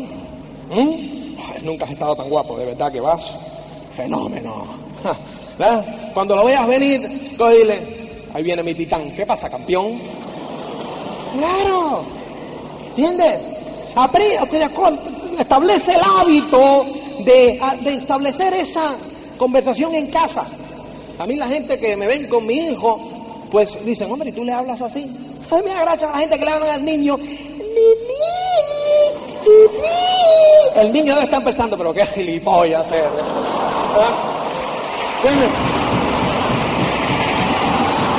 ¿Mm? nunca has estado tan guapo, de verdad que vas. Fenómeno. Cuando lo veas venir, dile, ahí viene mi titán. ¿Qué pasa, campeón? Claro. ¿Entiendes? Establece el hábito de, de establecer esa conversación en casa. A mí la gente que me ven con mi hijo, pues dicen, hombre, ¿y tú le hablas así? Mí me agracha a la gente que le hablan al niño, el niño debe estar pensando, pero qué gilipollas es. ¿Ah?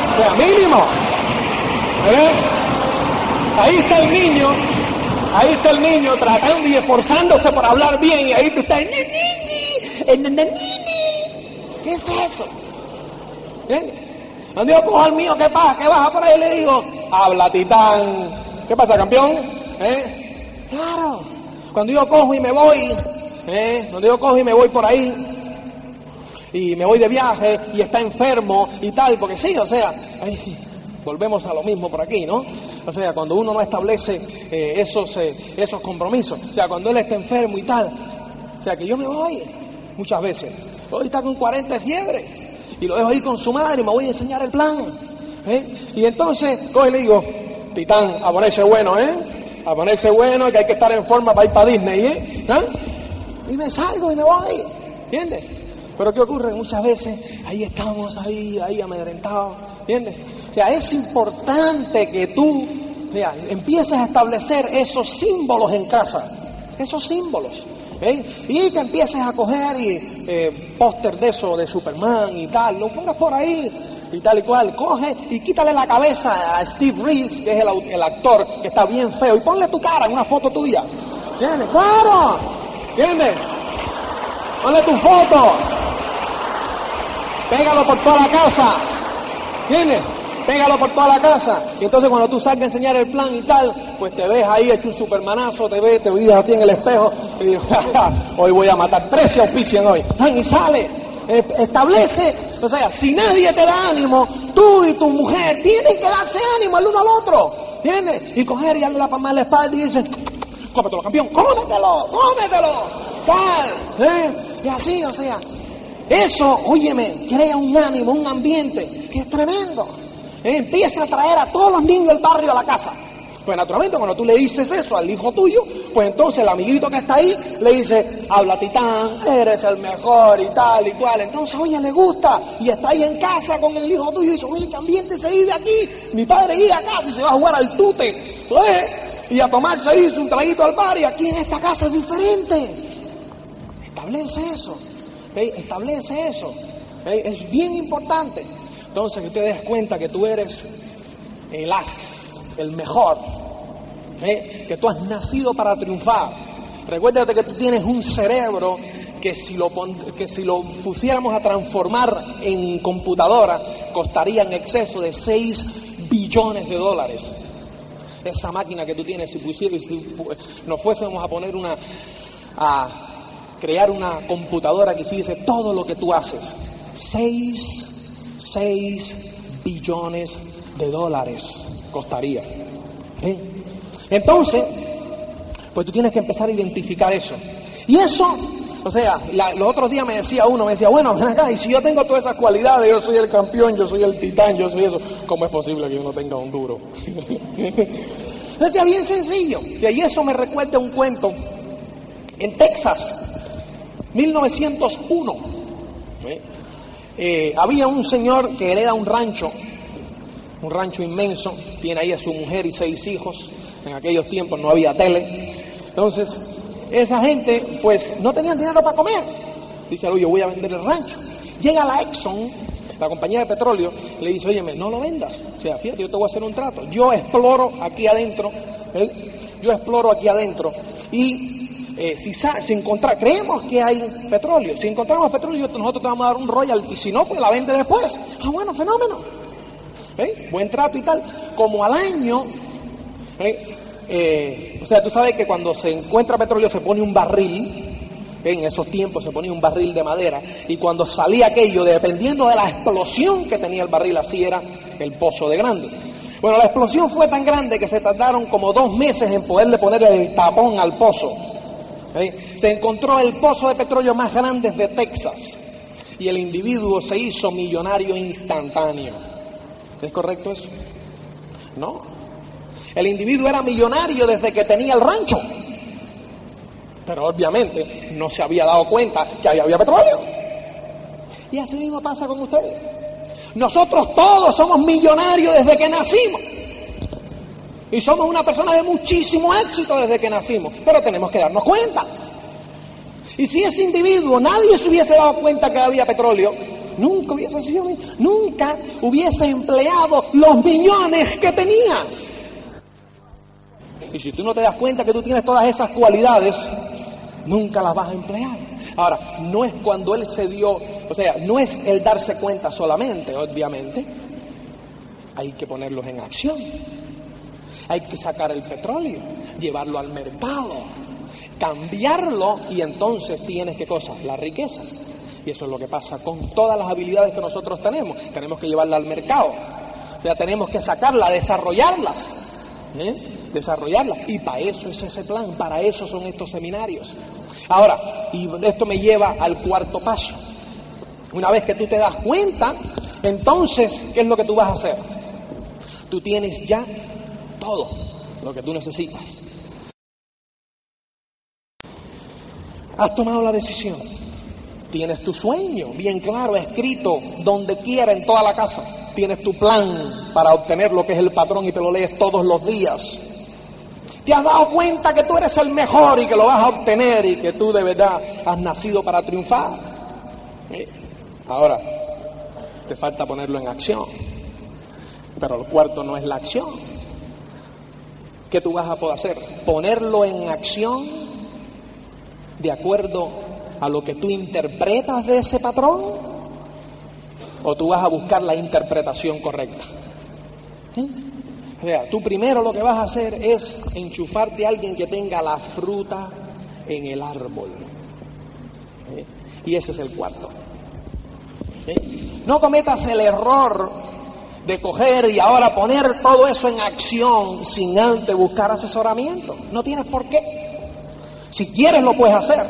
O sea, mínimo. ¿Eh? Ahí está el niño, ahí está el niño tratando y esforzándose por hablar bien y ahí tú estás, ¿qué es eso? Cuando yo cojo al mío, ¿qué pasa? ¿Qué baja por ahí? Le digo, habla titán. ¿Qué pasa, campeón? ¿Eh? Claro. Cuando yo cojo y me voy, ¿eh? cuando yo cojo y me voy por ahí, y me voy de viaje y está enfermo y tal, porque sí, o sea, volvemos a lo mismo por aquí, ¿no? O sea, cuando uno no establece eh, esos, esos compromisos, o sea, cuando él está enfermo y tal, o sea, que yo me voy muchas veces. Hoy está con 40 de fiebre y lo dejo ahí con su madre y me voy a enseñar el plan. Y entonces, coge y le digo, Titán, a ponerse bueno, ¿eh? a ponerse bueno, que hay que estar en forma para ir para Disney, ¿eh? ¿Ah? Y me salgo y me voy, ¿entiendes? Pero ¿qué ocurre? Muchas veces ahí estamos, ahí, ahí amedrentados, ¿entiendes? O sea, es importante que tú mira, empieces a establecer esos símbolos en casa, esos símbolos. Y que empieces a coger y, eh, póster de eso, de Superman y tal, lo pongas por ahí y tal y cual. Coge y quítale la cabeza a Steve Reeves, que es el, actor que está bien feo, y ponle tu cara en una foto tuya. ¿Entiendes? ¡Claro! ¿Entiendes? Ponle tu foto. Pégalo por toda la casa. ¿Entiendes? Pégalo por toda la casa. Y entonces cuando tú salgas a enseñar el plan y tal, pues te ves ahí hecho un supermanazo, te ves, te ves así en el espejo y dices, hoy voy a matar, 13 auspician hoy. Y sale, establece, o sea, si nadie te da ánimo, tú y tu mujer tienen que darse ánimo el uno al otro, ¿entiendes? Y coger y darle la palma en la espalda y dices, cómetelo campeón, cómetelo, cómetelo, tal, ¿eh? Y así, o sea, eso, óyeme, crea un ánimo, un ambiente que es tremendo empieza a traer a todos los niños del barrio a la casa. Pues naturalmente cuando tú le dices eso al hijo tuyo, pues entonces el amiguito que está ahí le dice, habla titán, eres el mejor y tal y cual. Entonces, oye, le gusta y está ahí en casa con el hijo tuyo y dice, oye, ¿qué ambiente se vive aquí? Mi padre a casa y se va a jugar al tute, Y a tomarse ahí un traguito al bar y aquí en esta casa es diferente. Establece eso, establece eso. Es bien importante. Entonces que te des cuenta que tú eres el as, el mejor, ¿eh? que tú has nacido para triunfar. Recuérdate que tú tienes un cerebro que si lo, que si lo pusiéramos a transformar en computadora costaría en exceso de 6 billones de dólares. Esa máquina que tú tienes, si, pusiera, si nos fuésemos a poner una, a crear una computadora que hiciese todo lo que tú haces, 6, 6 billones de dólares costaría. ¿Eh? Entonces, pues tú tienes que empezar a identificar eso. Y eso, o sea, los otros días me decía uno, me decía, bueno, y si yo tengo todas esas cualidades, yo soy el campeón, yo soy el titán, yo soy eso, ¿cómo es posible que yo no tenga un duro? decía, bien sencillo. Y eso me recuerda un cuento en Texas, 1901. Eh, había un señor que hereda un rancho, un rancho inmenso, tiene ahí a su mujer y seis hijos, en aquellos tiempos no había tele, entonces esa gente pues no tenían dinero para comer, dice, oye, voy a vender el rancho. Llega la Exxon, la compañía de petróleo, le dice, oye, no lo vendas, o sea, fíjate, yo te voy a hacer un trato, yo exploro aquí adentro, ¿eh? yo exploro aquí adentro y eh, si, si encontrar, creemos que hay petróleo, si encontramos petróleo nosotros te vamos a dar un royalty, si no, pues la vende después. Ah, bueno, fenómeno. Buen trato y tal. Como al año. Eh, o sea, tú sabes que cuando se encuentra petróleo se pone un barril, en esos tiempos se ponía un barril de madera, y cuando salía aquello, dependiendo de la explosión que tenía el barril, así era el pozo de grande. Bueno, la explosión fue tan grande que se tardaron como dos meses en poderle poner el tapón al pozo. Se encontró el pozo de petróleo más grande de Texas y el individuo se hizo millonario instantáneo. ¿Es correcto eso? No. El individuo era millonario desde que tenía el rancho. Pero obviamente no se había dado cuenta que ahí había petróleo. Y así mismo pasa con ustedes. Nosotros todos somos millonarios desde que nacimos. Y somos una persona de muchísimo éxito desde que nacimos, pero tenemos que darnos cuenta. Y si ese individuo nadie se hubiese dado cuenta que había petróleo, nunca hubiese sido, nunca hubiese empleado los millones que tenía. Y si tú no te das cuenta que tú tienes todas esas cualidades, nunca las vas a emplear. Ahora, no es cuando él se dio, o sea, no es el darse cuenta solamente, obviamente, hay que ponerlos en acción. Hay que sacar el petróleo, llevarlo al mercado, cambiarlo y entonces tienes qué cosa? La riqueza. Y eso es lo que pasa con todas las habilidades que nosotros tenemos. Tenemos que llevarla al mercado. O sea, tenemos que sacarla, desarrollarlas. ¿eh? Desarrollarlas. Y para eso es ese plan, para eso son estos seminarios. Ahora, y esto me lleva al cuarto paso. Una vez que tú te das cuenta, entonces, ¿qué es lo que tú vas a hacer? Tú tienes ya todo lo que tú necesitas. Has tomado la decisión. Tienes tu sueño bien claro, escrito donde quiera en toda la casa. Tienes tu plan para obtener lo que es el patrón y te lo lees todos los días. Te has dado cuenta que tú eres el mejor y que lo vas a obtener y que tú de verdad has nacido para triunfar. Ahora, te falta ponerlo en acción. Pero el cuarto no es la acción. ¿Qué tú vas a poder hacer? Ponerlo en acción de acuerdo a lo que tú interpretas de ese patrón o tú vas a buscar la interpretación correcta. O sea, tú primero lo que vas a hacer es enchufarte a alguien que tenga la fruta en el árbol. Y ese es el cuarto. No cometas el error de coger y ahora poner todo eso en acción sin antes buscar asesoramiento. No tienes por qué. Si quieres lo puedes hacer.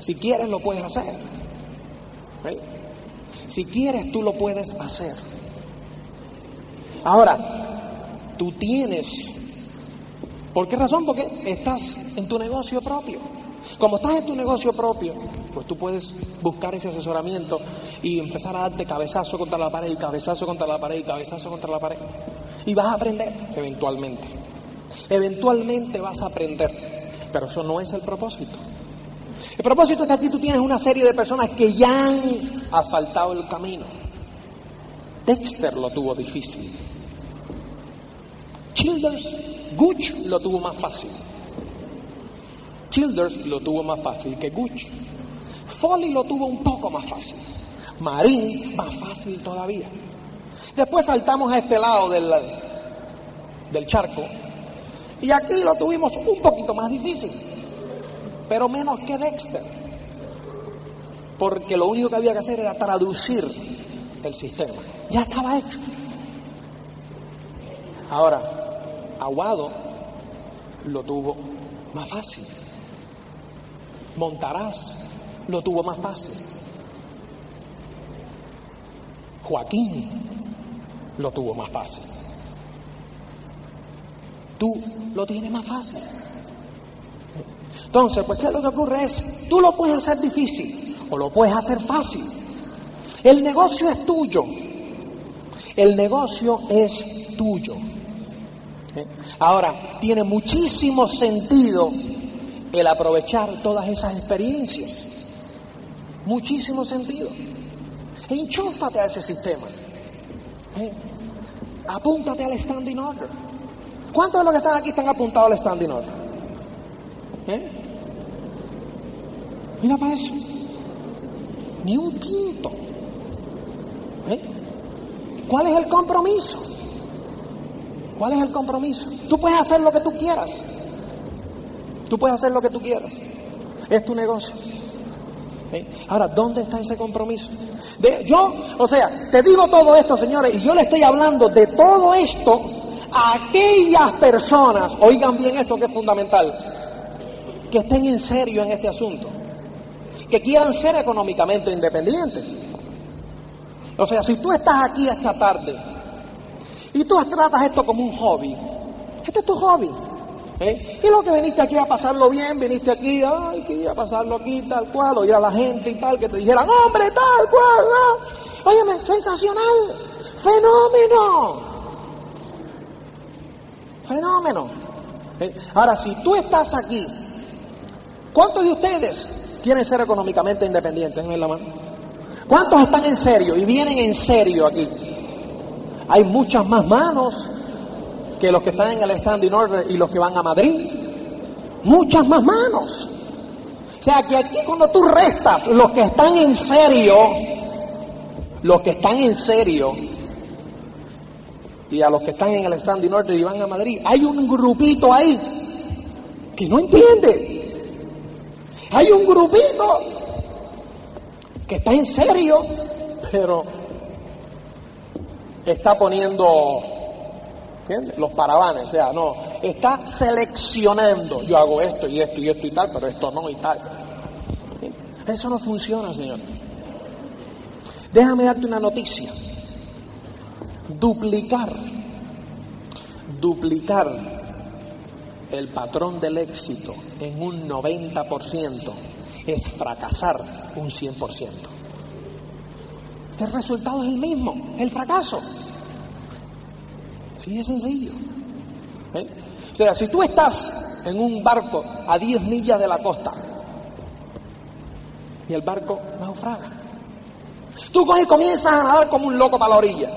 Si quieres lo puedes hacer. Si quieres tú lo puedes hacer. Ahora, tú tienes. ¿Por qué razón? Porque estás en tu negocio propio. Como estás en tu negocio propio, pues tú puedes buscar ese asesoramiento y empezar a darte cabezazo contra la pared, cabezazo contra la pared, cabezazo contra la pared. Y vas a aprender eventualmente. Eventualmente vas a aprender, pero eso no es el propósito. El propósito es que aquí tú tienes una serie de personas que ya han asfaltado el camino. Dexter lo tuvo difícil. Childers, Gooch lo tuvo más fácil. Childers lo tuvo más fácil que Gucci. Foley lo tuvo un poco más fácil. Marín, más fácil todavía. Después saltamos a este lado del, del charco. Y aquí lo tuvimos un poquito más difícil. Pero menos que Dexter. Porque lo único que había que hacer era traducir el sistema. Ya estaba hecho. Ahora, Aguado lo tuvo más fácil. Montarás lo tuvo más fácil. Joaquín lo tuvo más fácil. Tú lo tienes más fácil. Entonces, pues, ¿qué es lo que ocurre? Es, tú lo puedes hacer difícil o lo puedes hacer fácil. El negocio es tuyo. El negocio es tuyo. ¿Eh? Ahora, tiene muchísimo sentido el aprovechar todas esas experiencias. Muchísimo sentido. Enchúfate a ese sistema. ¿Eh? Apúntate al standing order. ¿Cuántos de los que están aquí están apuntados al standing order? ¿Eh? Mira para eso. Ni un quinto. ¿Eh? ¿Cuál es el compromiso? ¿Cuál es el compromiso? Tú puedes hacer lo que tú quieras. Tú puedes hacer lo que tú quieras. Es tu negocio. Ahora, ¿dónde está ese compromiso? Yo, o sea, te digo todo esto, señores, y yo le estoy hablando de todo esto a aquellas personas, oigan bien esto que es fundamental, que estén en serio en este asunto, que quieran ser económicamente independientes. O sea, si tú estás aquí esta tarde y tú tratas esto como un hobby, este es tu hobby. ¿Eh? Y lo que viniste aquí a pasarlo bien, viniste aquí, ay, quería pasarlo aquí tal cual, oír a la gente y tal, que te dijeran, hombre, tal cual, ¿no? Óyeme, sensacional, fenómeno, fenómeno. ¿eh? Ahora, si tú estás aquí, ¿cuántos de ustedes quieren ser económicamente independientes? en la mano. ¿Cuántos están en serio y vienen en serio aquí? Hay muchas más manos que los que están en el standing order y los que van a Madrid. Muchas más manos. O sea que aquí cuando tú restas los que están en serio, los que están en serio, y a los que están en el standing order y van a Madrid, hay un grupito ahí que no entiende. Hay un grupito que está en serio, pero está poniendo los parabanes, o sea, no, está seleccionando, yo hago esto y esto y esto y tal, pero esto no y tal. Eso no funciona, Señor. Déjame darte una noticia. Duplicar, duplicar el patrón del éxito en un 90% es fracasar un 100%. El resultado es el mismo, el fracaso. Sí, es sencillo. ¿Eh? O sea, si tú estás en un barco a 10 millas de la costa y el barco naufraga, tú comienzas a nadar como un loco para la orilla.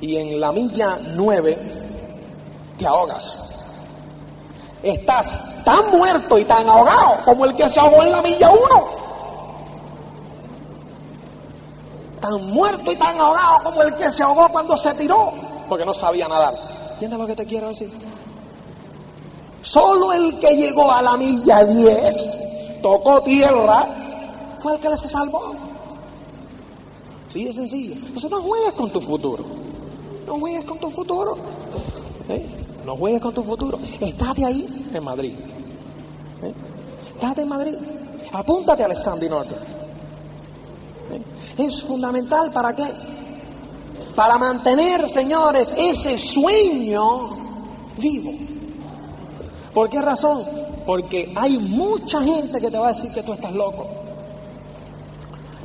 Y en la milla 9 te ahogas. Estás tan muerto y tan ahogado como el que se ahogó en la milla 1. Tan muerto y tan ahogado como el que se ahogó cuando se tiró, porque no sabía nadar. ¿Entiendes lo que te quiero decir? Solo el que llegó a la milla 10, tocó tierra, fue el que se salvó. Sí, es sencillo. Entonces no juegues con tu futuro. No juegues con tu futuro. ¿Eh? No juegues con tu futuro. Estate ahí en Madrid. ¿Eh? Estate en Madrid. Apúntate al standing order. Es fundamental para qué? Para mantener, señores, ese sueño vivo. ¿Por qué razón? Porque hay mucha gente que te va a decir que tú estás loco.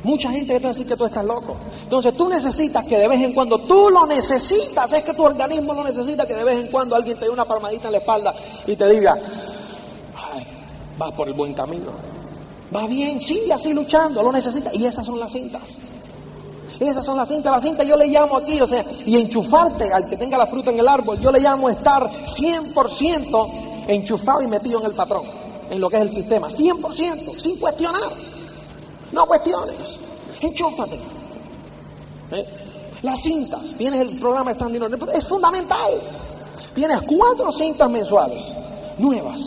Mucha gente que te va a decir que tú estás loco. Entonces tú necesitas que de vez en cuando, tú lo necesitas, es que tu organismo lo necesita, que de vez en cuando alguien te dé una palmadita en la espalda y te diga, ay, vas por el buen camino. Va bien, sigue así luchando, lo necesitas. Y esas son las cintas. Esas son las cintas. Las cintas yo le llamo aquí, o sea, y enchufarte al que tenga la fruta en el árbol, yo le llamo estar 100% enchufado y metido en el patrón. en lo que es el sistema, 100%, sin cuestionar. No cuestiones, enchúfate. ¿Eh? Las cintas, tienes el programa Standing Order, es fundamental. Tienes cuatro cintas mensuales, nuevas,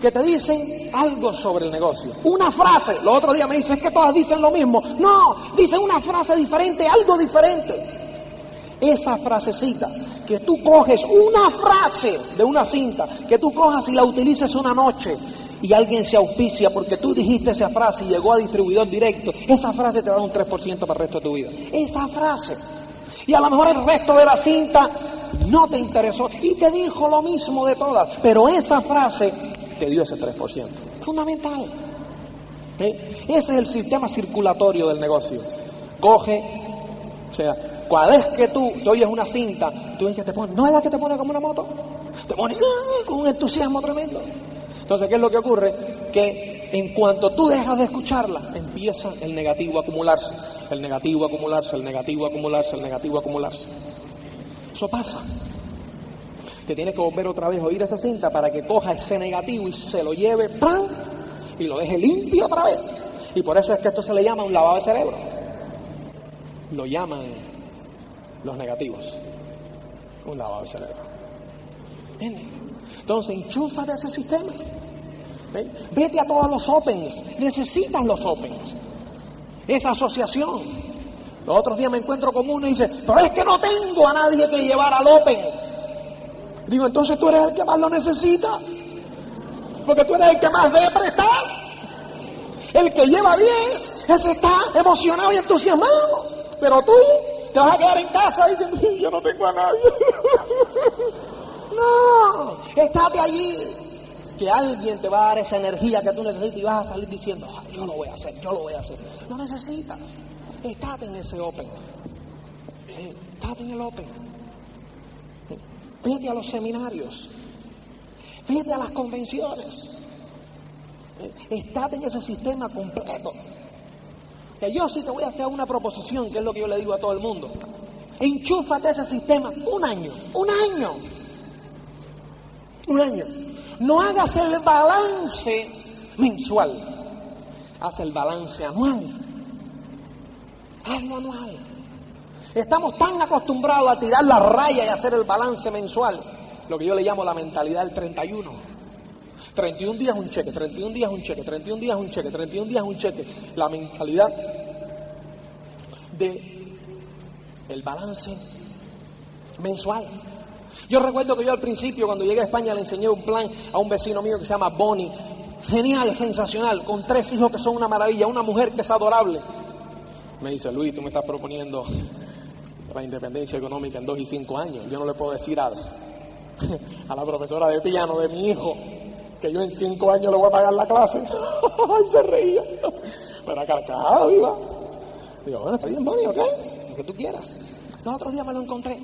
que te dicen algo sobre el negocio. Una frase, los otros días me dicen, es que todas dicen lo mismo. No, dicen una frase diferente, algo diferente. Esa frasecita, que tú coges una frase de una cinta, que tú cojas y la utilices una noche y alguien se auspicia porque tú dijiste esa frase y llegó a distribuidor directo, esa frase te da un 3% para el resto de tu vida. Esa frase. Y a lo mejor el resto de la cinta no te interesó y te dijo lo mismo de todas, pero esa frase te dio ese 3%. Fundamental. Ese es el sistema circulatorio del negocio. Coge, o sea, cada vez que tú te oyes una cinta, tú ves que te pone, ¿no es la que te pone como una moto? Te pone con un entusiasmo tremendo. Entonces, ¿qué es lo que ocurre? Que en cuanto tú dejas de escucharla, empieza el negativo a acumularse, el negativo a acumularse, el negativo a acumularse, el negativo a acumularse. Eso pasa. Te tienes que volver otra vez a oír esa cinta para que coja ese negativo y se lo lleve, ¡pam! y lo deje limpio otra vez. Y por eso es que esto se le llama un lavado de cerebro. Lo llaman los negativos. Un lavado de cerebro. Entonces, enchúfate a ese sistema. Vete a todos los opens. Necesitas los opens. Esa asociación. Los otros días me encuentro con uno y dice, pero es que no tengo a nadie que llevar al open. Digo, entonces tú eres el que más lo necesita. Porque tú eres el que más depre estás. El que lleva 10, ese está emocionado y entusiasmado. Pero tú te vas a quedar en casa diciendo, yo no tengo a nadie. no, estate allí. Que alguien te va a dar esa energía que tú necesitas y vas a salir diciendo, yo lo voy a hacer, yo lo voy a hacer. No necesitas. Estate en ese open. Estate en el open. Vete a los seminarios. Vete a las convenciones. Estate en ese sistema completo. Que yo sí te voy a hacer una proposición, que es lo que yo le digo a todo el mundo. Enchúfate ese sistema un año, un año, un año. No hagas el balance mensual, haz el balance anual. Hazlo anual. Estamos tan acostumbrados a tirar la raya y hacer el balance mensual, lo que yo le llamo la mentalidad del 31. 31 días un cheque, 31 días un cheque, 31 días un cheque, 31 días un cheque. La mentalidad de el balance mensual. Yo recuerdo que yo al principio, cuando llegué a España, le enseñé un plan a un vecino mío que se llama Bonnie. Genial, sensacional, con tres hijos que son una maravilla, una mujer que es adorable. Me dice, Luis, tú me estás proponiendo la independencia económica en dos y cinco años. Yo no le puedo decir a, a la profesora de piano de mi hijo que yo en cinco años le voy a pagar la clase. Ay, se reía. Pero carcajado iba. Digo, bueno, está bien, Bonnie, ¿ok? Lo que tú quieras. Los otros días me lo encontré.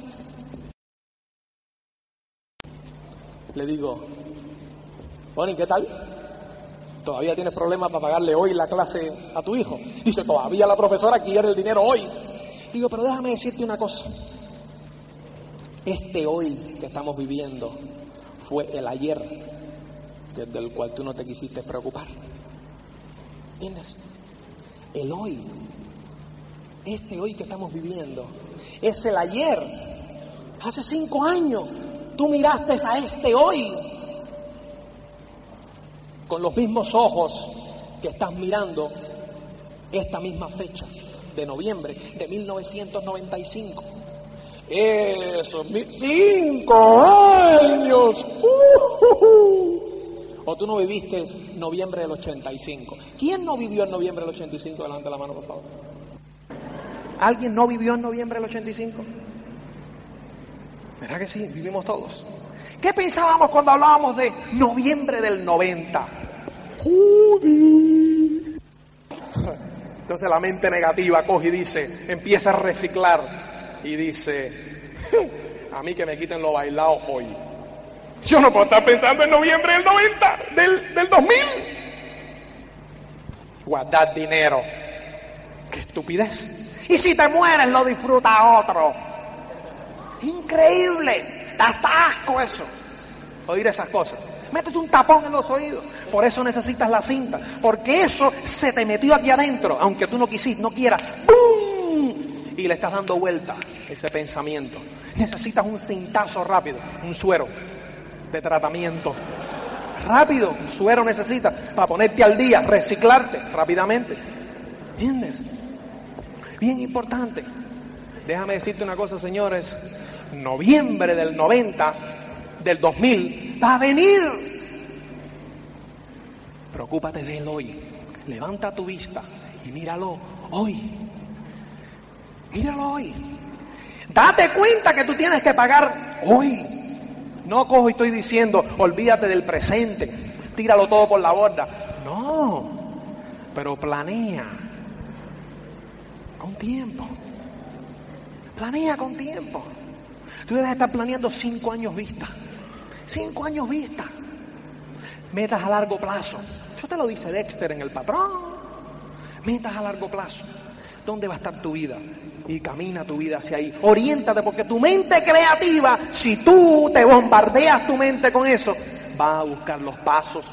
Le digo, Bonnie, ¿qué tal? ¿Todavía tienes problemas para pagarle hoy la clase a tu hijo? Dice, todavía la profesora quiere el dinero hoy. Digo, pero déjame decirte una cosa. Este hoy que estamos viviendo fue el ayer del cual tú no te quisiste preocupar. ¿Entiendes? El hoy, este hoy que estamos viviendo, es el ayer. Hace cinco años tú miraste a este hoy con los mismos ojos que estás mirando esta misma fecha de noviembre de 1995. Esos cinco años. Uh ¿O tú no viviste noviembre del 85? ¿Quién no vivió en noviembre del 85? Delante de la mano, por favor. ¿Alguien no vivió en noviembre del 85? ¿Verdad que sí? Vivimos todos. ¿Qué pensábamos cuando hablábamos de noviembre del 90? Entonces la mente negativa coge y dice, empieza a reciclar y dice, a mí que me quiten lo bailado hoy. Yo no puedo estar pensando en noviembre del 90, del, del 2000. Guardar dinero. Qué estupidez. Y si te mueres lo disfruta otro. Increíble. Hasta asco eso. Oír esas cosas. Métete un tapón en los oídos. Por eso necesitas la cinta. Porque eso se te metió aquí adentro, aunque tú no quisiste, no quieras. ¡Bum! Y le estás dando vuelta ese pensamiento. Necesitas un cintazo rápido, un suero de tratamiento. Rápido, un suero necesitas para ponerte al día, reciclarte rápidamente. ¿Entiendes? Bien importante. Déjame decirte una cosa, señores. Noviembre del 90, del 2000, va a venir. Preocúpate de él hoy. Levanta tu vista y míralo hoy. Míralo hoy. Date cuenta que tú tienes que pagar hoy. No cojo y estoy diciendo, olvídate del presente, tíralo todo por la borda. No, pero planea con tiempo. Planea con tiempo. Tú debes estar planeando cinco años vista. Cinco años vista. Metas a largo plazo. Eso te lo dice Dexter en el patrón. Metas a largo plazo. ¿Dónde va a estar tu vida? Y camina tu vida hacia ahí. Oriéntate porque tu mente creativa, si tú te bombardeas tu mente con eso, va a buscar los pasos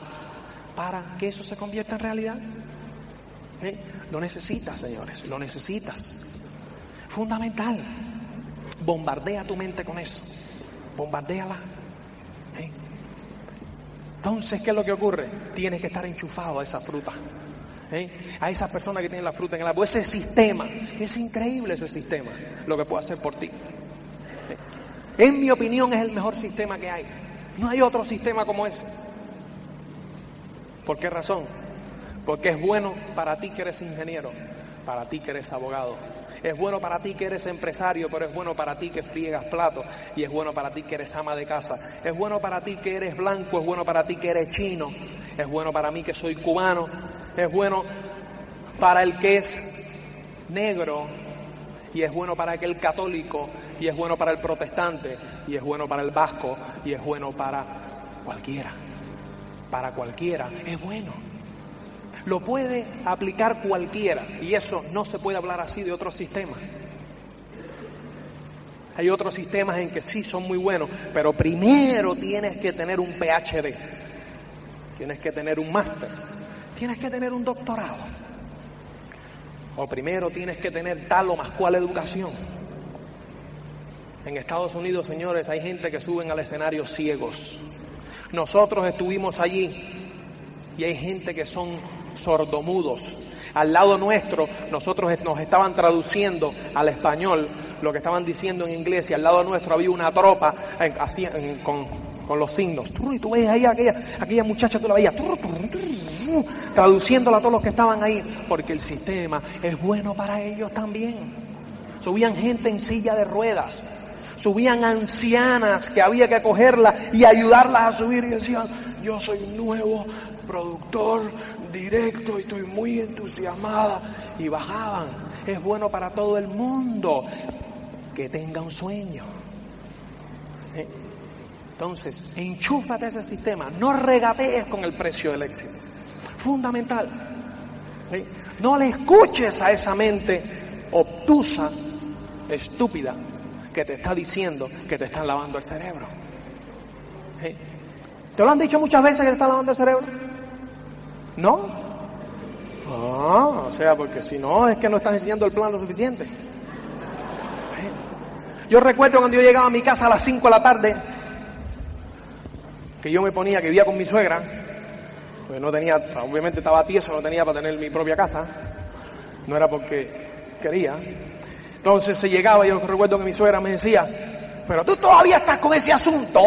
para que eso se convierta en realidad. ¿Eh? Lo necesitas, señores, lo necesitas. Fundamental. Bombardea tu mente con eso. Bombardéala. Entonces, ¿qué es lo que ocurre? Tienes que estar enchufado a esa fruta. ¿Eh? A esa persona que tiene la fruta en el árbol. Ese sistema. Es increíble ese sistema. Lo que puede hacer por ti. ¿Eh? En mi opinión es el mejor sistema que hay. No hay otro sistema como ese. ¿Por qué razón? Porque es bueno para ti que eres ingeniero, para ti que eres abogado, es bueno para ti que eres empresario, pero es bueno para ti que friegas platos. Y es bueno para ti que eres ama de casa. Es bueno para ti que eres blanco. Es bueno para ti que eres chino. Es bueno para mí que soy cubano. Es bueno para el que es negro. Y es bueno para aquel católico. Y es bueno para el protestante. Y es bueno para el vasco. Y es bueno para cualquiera. Para cualquiera. Es bueno. Lo puede aplicar cualquiera y eso no se puede hablar así de otros sistemas. Hay otros sistemas en que sí son muy buenos, pero primero tienes que tener un PhD, tienes que tener un máster, tienes que tener un doctorado, o primero tienes que tener tal o más cual educación. En Estados Unidos, señores, hay gente que suben al escenario ciegos. Nosotros estuvimos allí y hay gente que son sordomudos. Al lado nuestro, nosotros nos estaban traduciendo al español lo que estaban diciendo en inglés y al lado nuestro había una tropa con, los signos. Y tú ves ahí aquella, aquella muchacha, tú la veías traduciéndola a todos los que estaban ahí, porque el sistema es bueno para ellos también. Subían gente en silla de ruedas, subían ancianas que había que cogerla y ayudarlas a subir y decían, yo soy nuevo productor directo y estoy muy entusiasmada. Y bajaban. Es bueno para todo el mundo que tenga un sueño. ¿Eh? Entonces, enchúfate a ese sistema. No regatees con el precio del éxito. Fundamental. No le escuches a esa mente obtusa, estúpida, que te está diciendo que te están lavando el cerebro. ¿Te lo han dicho muchas veces que te están lavando el cerebro? ¿No? Ah, o sea, porque si no, es que no estás enseñando el plan lo suficiente. Yo recuerdo cuando yo llegaba a mi casa a las 5 de la tarde, que yo me ponía, que vivía con mi suegra, pues no tenía, obviamente estaba tieso, no tenía para tener mi propia casa, no era porque quería. Entonces se llegaba, yo recuerdo que mi suegra me decía, pero tú todavía estás con ese asunto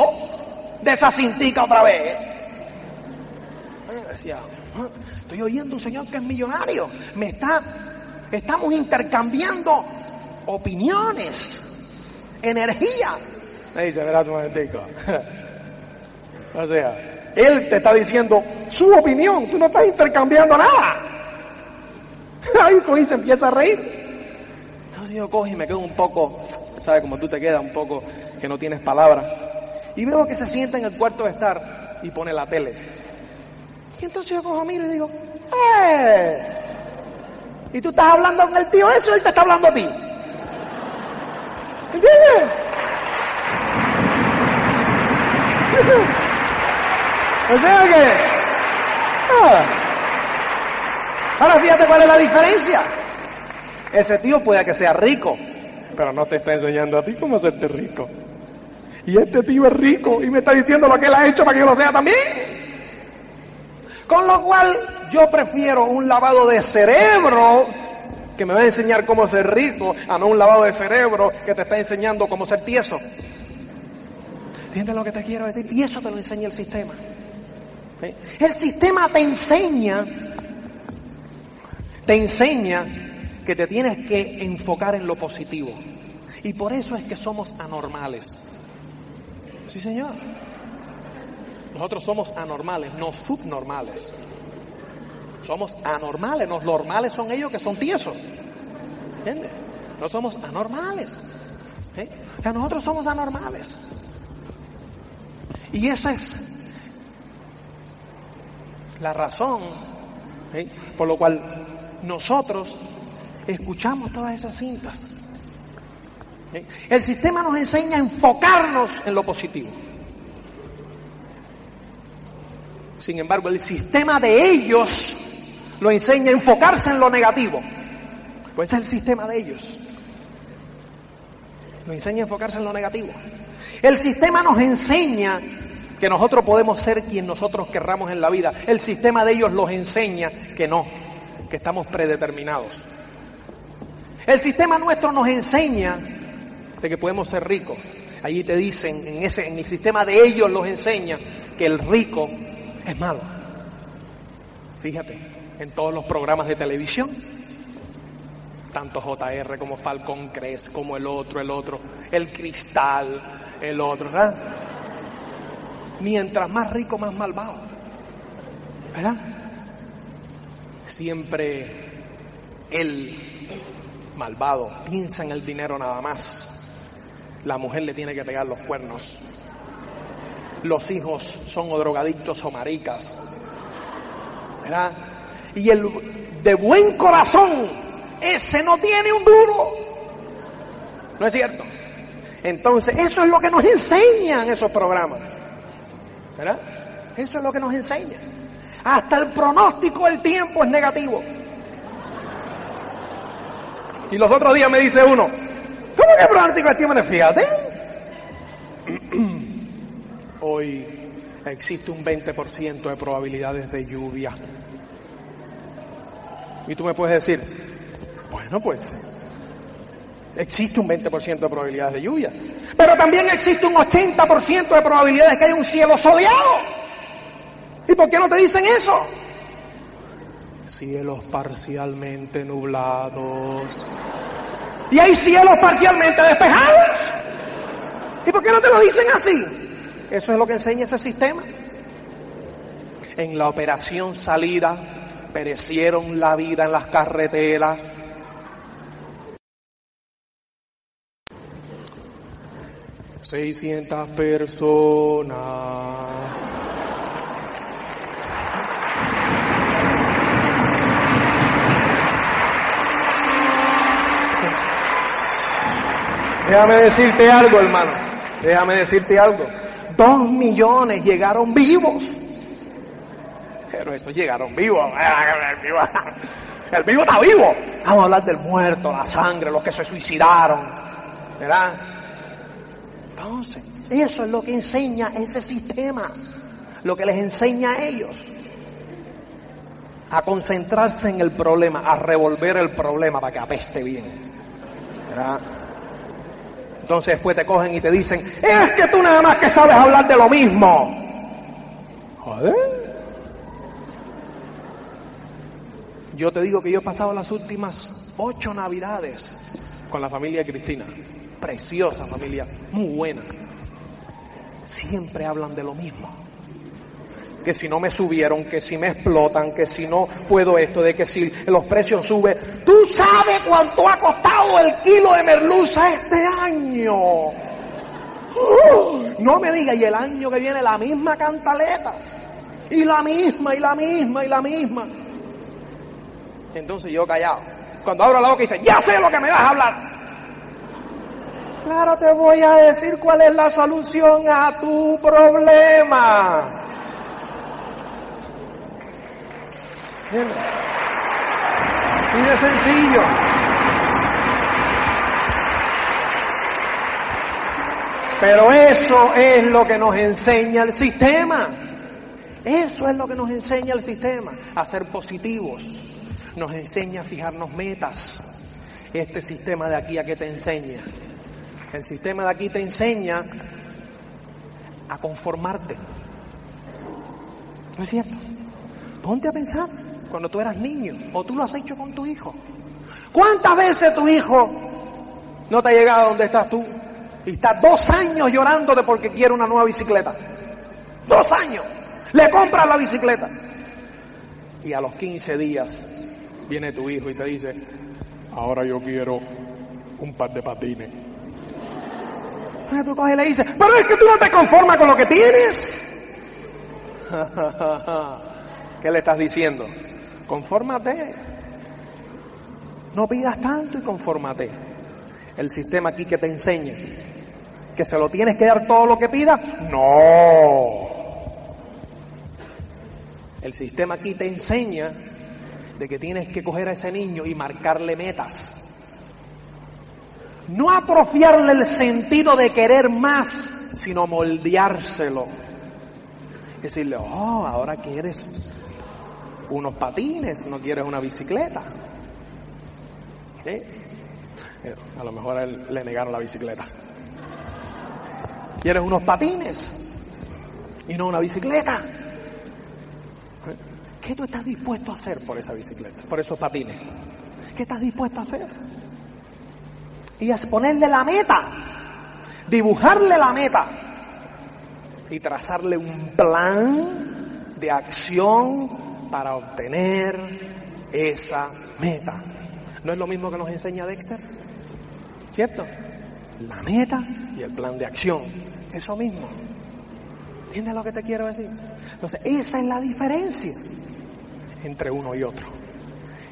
de esa cintica otra vez. yo decía, Estoy oyendo un señor que es millonario. Me está, estamos intercambiando opiniones, energía. Me dice, verá tu momentico. o sea, él te está diciendo su opinión, tú no estás intercambiando nada. Ahí coge se empieza a reír. Entonces yo cojo y me quedo un poco, ¿sabes? Como tú te quedas un poco que no tienes palabras. Y veo que se sienta en el cuarto de estar y pone la tele. Y entonces yo cojo, miro y digo, ¡eh! Y tú estás hablando con el tío eso él te está hablando a ti. ¿Entiendes? O sea que... ah. Ahora fíjate cuál es la diferencia. Ese tío puede que sea rico, pero no te está enseñando a ti cómo hacerte rico. Y este tío es rico y me está diciendo lo que él ha hecho para que yo lo sea también. Con lo cual yo prefiero un lavado de cerebro que me va a enseñar cómo ser rico, a no un lavado de cerebro que te está enseñando cómo ser tieso. ¿Entiendes lo que te quiero decir? Y eso te lo enseña el sistema. El sistema te enseña, te enseña que te tienes que enfocar en lo positivo. Y por eso es que somos anormales. Sí, señor. Nosotros somos anormales, no subnormales. Somos anormales, los normales son ellos que son tiesos. ¿Entiendes? No somos anormales. ¿sí? O sea, nosotros somos anormales. Y esa es la razón ¿sí? por lo cual nosotros escuchamos todas esas cintas. El sistema nos enseña a enfocarnos en lo positivo. Sin embargo, el sistema de ellos lo enseña a enfocarse en lo negativo. Pues ese es el sistema de ellos. Lo enseña a enfocarse en lo negativo. El sistema nos enseña que nosotros podemos ser quien nosotros querramos en la vida. El sistema de ellos los enseña que no, que estamos predeterminados. El sistema nuestro nos enseña de que podemos ser ricos. Allí te dicen, en, ese, en el sistema de ellos los enseña que el rico es malo. Fíjate, en todos los programas de televisión, tanto JR como Falcón Cres, como el otro, el otro, el Cristal, el otro, ¿verdad? Mientras más rico, más malvado, ¿verdad? Siempre el malvado piensa en el dinero nada más. La mujer le tiene que pegar los cuernos. Los hijos son o drogadictos o maricas. ¿Verdad? Y el de buen corazón, ese no tiene un duro. ¿No es cierto? Entonces, eso es lo que nos enseñan esos programas. ¿Verdad? Eso es lo que nos enseñan. Hasta el pronóstico del tiempo es negativo. Y los otros días me dice uno, ¿cómo que pronóstico del tiempo? Fíjate. Hoy existe un 20% de probabilidades de lluvia. Y tú me puedes decir, bueno, pues existe un 20% de probabilidades de lluvia. Pero también existe un 80% de probabilidades que haya un cielo soleado. ¿Y por qué no te dicen eso? Cielos parcialmente nublados. Y hay cielos parcialmente despejados. ¿Y por qué no te lo dicen así? Eso es lo que enseña ese sistema. En la operación salida perecieron la vida en las carreteras. Seiscientas personas. Déjame decirte algo, hermano. Déjame decirte algo. Dos millones llegaron vivos. Pero estos llegaron vivos. El vivo, el vivo está vivo. Vamos a hablar del muerto, la sangre, los que se suicidaron. ¿Verdad? Entonces, eso es lo que enseña ese sistema. Lo que les enseña a ellos. A concentrarse en el problema, a revolver el problema para que apeste bien. ¿Verdad? Entonces después te cogen y te dicen, es que tú nada más que sabes hablar de lo mismo. Joder. Yo te digo que yo he pasado las últimas ocho navidades con la familia de Cristina. Preciosa familia, muy buena. Siempre hablan de lo mismo. Que si no me subieron, que si me explotan, que si no puedo esto, de que si los precios suben. ¿Tú sabes cuánto ha costado el kilo de merluza este año? No me digas, y el año que viene la misma cantaleta. Y la misma, y la misma, y la misma. Entonces yo callado. Cuando abro la boca y dice, ya sé lo que me vas a hablar. Claro, te voy a decir cuál es la solución a tu problema. Así de sencillo. Pero eso es lo que nos enseña el sistema. Eso es lo que nos enseña el sistema, a ser positivos. Nos enseña a fijarnos metas. Este sistema de aquí a qué te enseña. El sistema de aquí te enseña a conformarte. ¿No es cierto? Ponte a pensar cuando tú eras niño o tú lo has hecho con tu hijo. ¿Cuántas veces tu hijo no te ha llegado a donde estás tú? Y está dos años llorándote porque quiere una nueva bicicleta. Dos años. Le compras la bicicleta. Y a los 15 días viene tu hijo y te dice, ahora yo quiero un par de patines. Y tú coges le dices, pero es que tú no te conformas con lo que tienes. ¿Qué le estás diciendo? Confórmate. No pidas tanto y confórmate. El sistema aquí que te enseña que se lo tienes que dar todo lo que pidas. No. El sistema aquí te enseña de que tienes que coger a ese niño y marcarle metas. No atrofiarle el sentido de querer más, sino moldeárselo. Decirle, oh, ahora quieres unos patines, no quieres una bicicleta. A lo mejor a él le negaron la bicicleta. ¿Quieres unos patines? Y no una bicicleta. ¿Qué tú estás dispuesto a hacer por esa bicicleta, por esos patines? ¿Qué estás dispuesto a hacer? Y es ponerle la meta, dibujarle la meta y trazarle un plan de acción para obtener esa meta. ¿No es lo mismo que nos enseña Dexter? ¿Cierto? La meta y el plan de acción. Eso mismo. ¿Entiendes lo que te quiero decir? Entonces, esa es la diferencia entre uno y otro.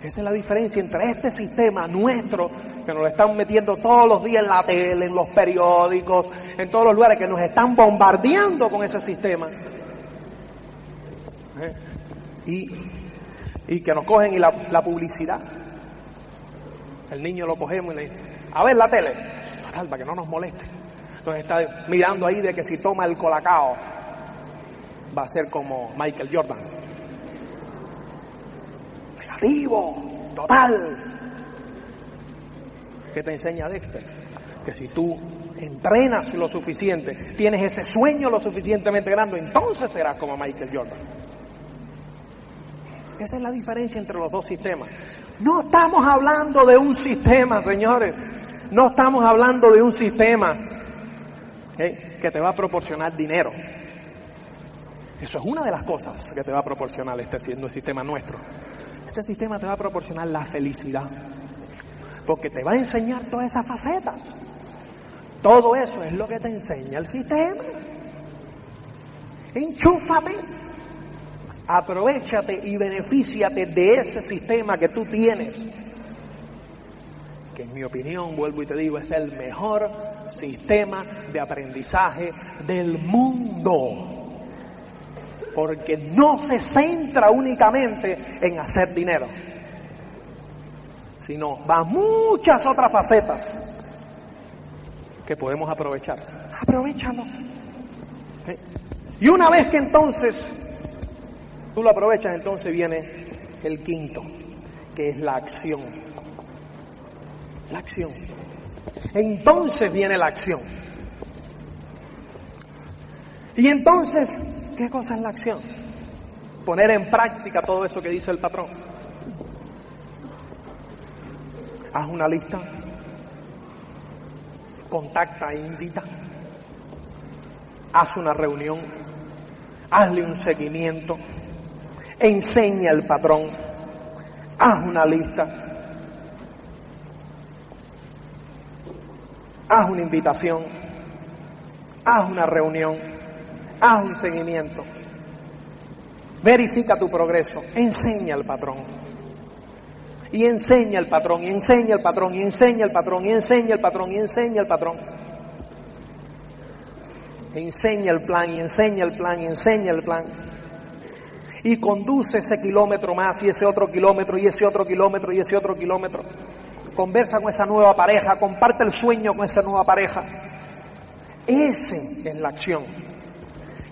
Esa es la diferencia entre este sistema nuestro, que nos lo están metiendo todos los días en la tele, en los periódicos, en todos los lugares, que nos están bombardeando con ese sistema. ¿Eh? Y, y, que nos cogen y la, la, publicidad. El niño lo cogemos y le dice, a ver la tele, para que no nos moleste. Entonces está mirando ahí de que si toma el colacao va a ser como Michael Jordan. Negativo, total. ¿Qué te enseña Dexter? Que si tú entrenas lo suficiente, tienes ese sueño lo suficientemente grande, entonces serás como Michael Jordan. Esa es la diferencia entre los dos sistemas. No estamos hablando de un sistema, señores. No estamos hablando de un sistema ¿eh? que te va a proporcionar dinero. Eso es una de las cosas que te va a proporcionar este siendo el sistema nuestro. Este sistema te va a proporcionar la felicidad. Porque te va a enseñar todas esas facetas. Todo eso es lo que te enseña el sistema. Enchúfate. Aprovechate y benefíciate de ese sistema que tú tienes que en mi opinión, vuelvo y te digo, es el mejor sistema de aprendizaje del mundo. Porque no se centra únicamente en hacer dinero, sino va a muchas otras facetas que podemos aprovechar. Aprovechalo. Y una vez que entonces tú lo aprovechas, entonces viene el quinto, que es la acción la acción. Entonces viene la acción. Y entonces, ¿qué cosa es la acción? Poner en práctica todo eso que dice el patrón. Haz una lista, contacta e invita, haz una reunión, hazle un seguimiento, enseña al patrón, haz una lista, haz una invitación, haz una reunión, haz un seguimiento, verifica tu progreso, enseña al patrón. Y enseña al patrón, y enseña al patrón, y enseña al patrón, y enseña al patrón, y enseña al patrón. Enseña el plan, y enseña el plan, y enseña el plan. Y conduce ese kilómetro más y ese otro kilómetro y ese otro kilómetro y ese otro kilómetro. Conversa con esa nueva pareja, comparte el sueño con esa nueva pareja. Ese es la acción.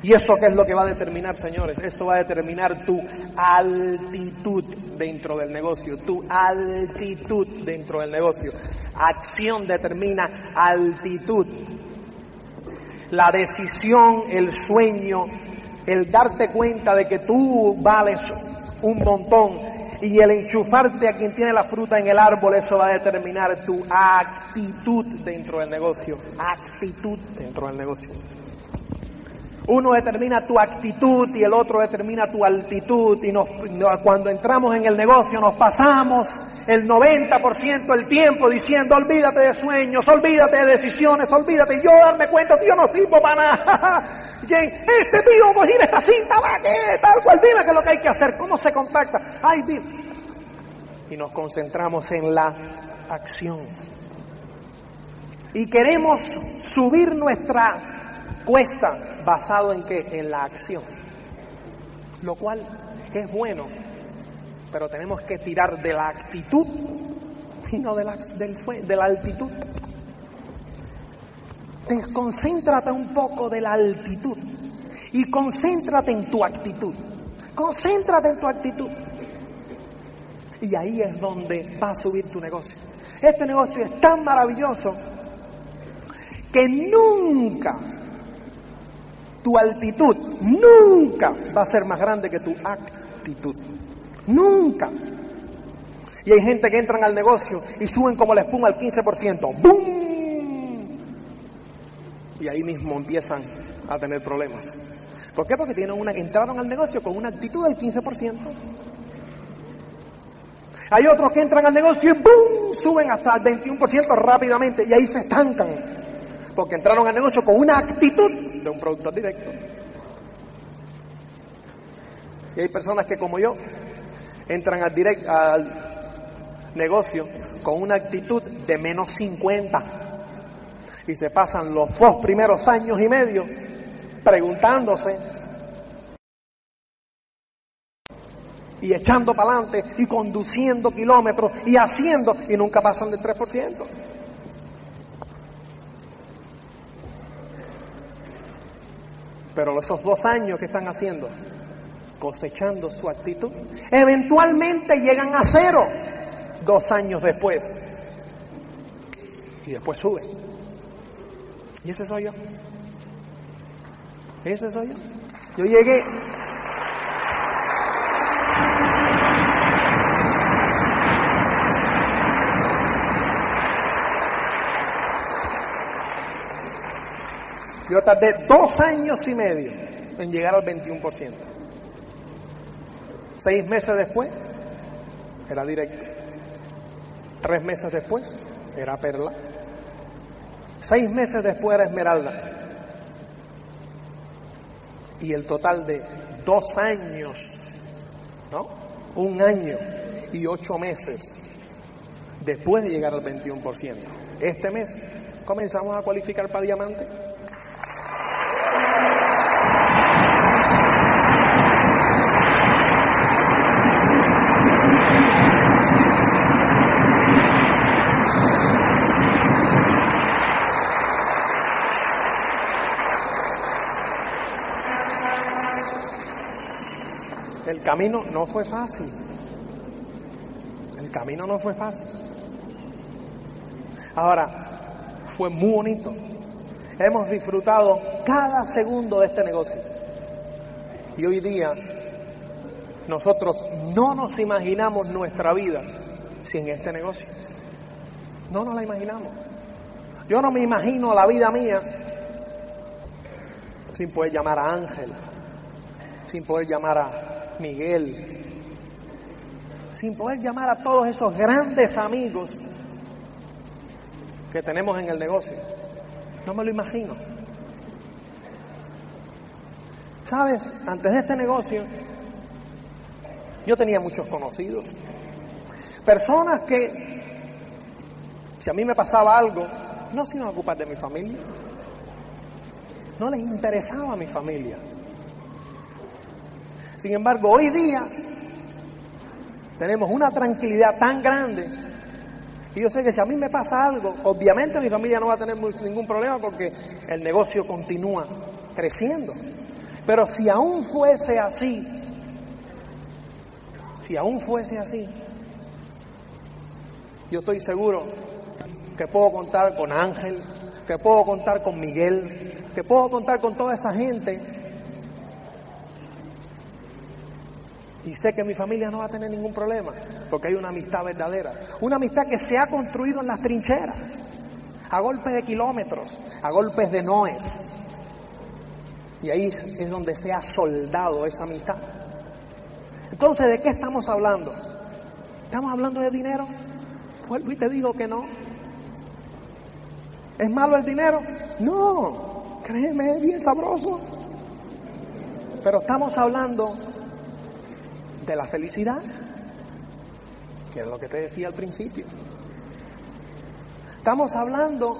¿Y eso qué es lo que va a determinar, señores? Eso va a determinar tu altitud dentro del negocio, tu altitud dentro del negocio. Acción determina altitud. La decisión, el sueño, el darte cuenta de que tú vales un montón y el enchufarte a quien tiene la fruta en el árbol, eso va a determinar tu actitud dentro del negocio. Actitud dentro del negocio. Uno determina tu actitud y el otro determina tu altitud. Y cuando entramos en el negocio nos pasamos el 90% del tiempo diciendo olvídate de sueños, olvídate de decisiones, olvídate. Yo darme cuenta si yo no sirvo para nada. este tío, pues esta cinta, ¿para qué? Tal cual, dime qué es lo que hay que hacer, cómo se contacta. Ay, dime. Y nos concentramos en la acción. Y queremos subir nuestra cuesta basado en qué? En la acción. Lo cual es bueno, pero tenemos que tirar de la actitud y no de la, del de la altitud. Desconcéntrate un poco de la altitud y concéntrate en tu actitud. Concéntrate en tu actitud. Y ahí es donde va a subir tu negocio. Este negocio es tan maravilloso que nunca tu altitud nunca va a ser más grande que tu actitud. Nunca. Y hay gente que entran al negocio y suben como la espuma al 15%. ¡Bum! Y ahí mismo empiezan a tener problemas. ¿Por qué? Porque tienen una, entraron al negocio con una actitud del 15%. Hay otros que entran al negocio y ¡bum! suben hasta el 21% rápidamente y ahí se estancan porque entraron al negocio con una actitud de un productor directo. Y hay personas que como yo entran al, direct, al negocio con una actitud de menos 50 y se pasan los dos primeros años y medio preguntándose y echando para adelante y conduciendo kilómetros y haciendo y nunca pasan del 3%. Pero esos dos años que están haciendo, cosechando su actitud, eventualmente llegan a cero dos años después. Y después sube. Y ese soy yo. Ese soy yo. Yo llegué Yo tardé dos años y medio en llegar al 21%. Seis meses después era directo. Tres meses después era perla. Seis meses después era esmeralda. Y el total de dos años, ¿no? Un año y ocho meses después de llegar al 21%. Este mes comenzamos a cualificar para diamante. Camino no fue fácil. El camino no fue fácil. Ahora, fue muy bonito. Hemos disfrutado cada segundo de este negocio. Y hoy día nosotros no nos imaginamos nuestra vida sin este negocio. No nos la imaginamos. Yo no me imagino la vida mía sin poder llamar a Ángel, sin poder llamar a Miguel, sin poder llamar a todos esos grandes amigos que tenemos en el negocio. No me lo imagino. Sabes, antes de este negocio, yo tenía muchos conocidos. Personas que, si a mí me pasaba algo, no se iban a ocupar de mi familia. No les interesaba mi familia. Sin embargo, hoy día tenemos una tranquilidad tan grande y yo sé que si a mí me pasa algo, obviamente mi familia no va a tener ningún problema porque el negocio continúa creciendo. Pero si aún fuese así, si aún fuese así, yo estoy seguro que puedo contar con Ángel, que puedo contar con Miguel, que puedo contar con toda esa gente. Y sé que mi familia no va a tener ningún problema, porque hay una amistad verdadera. Una amistad que se ha construido en las trincheras, a golpes de kilómetros, a golpes de noes. Y ahí es donde se ha soldado esa amistad. Entonces, ¿de qué estamos hablando? ¿Estamos hablando de dinero? Vuelvo y te digo que no. ¿Es malo el dinero? No, créeme, es bien sabroso. Pero estamos hablando de la felicidad, que es lo que te decía al principio. Estamos hablando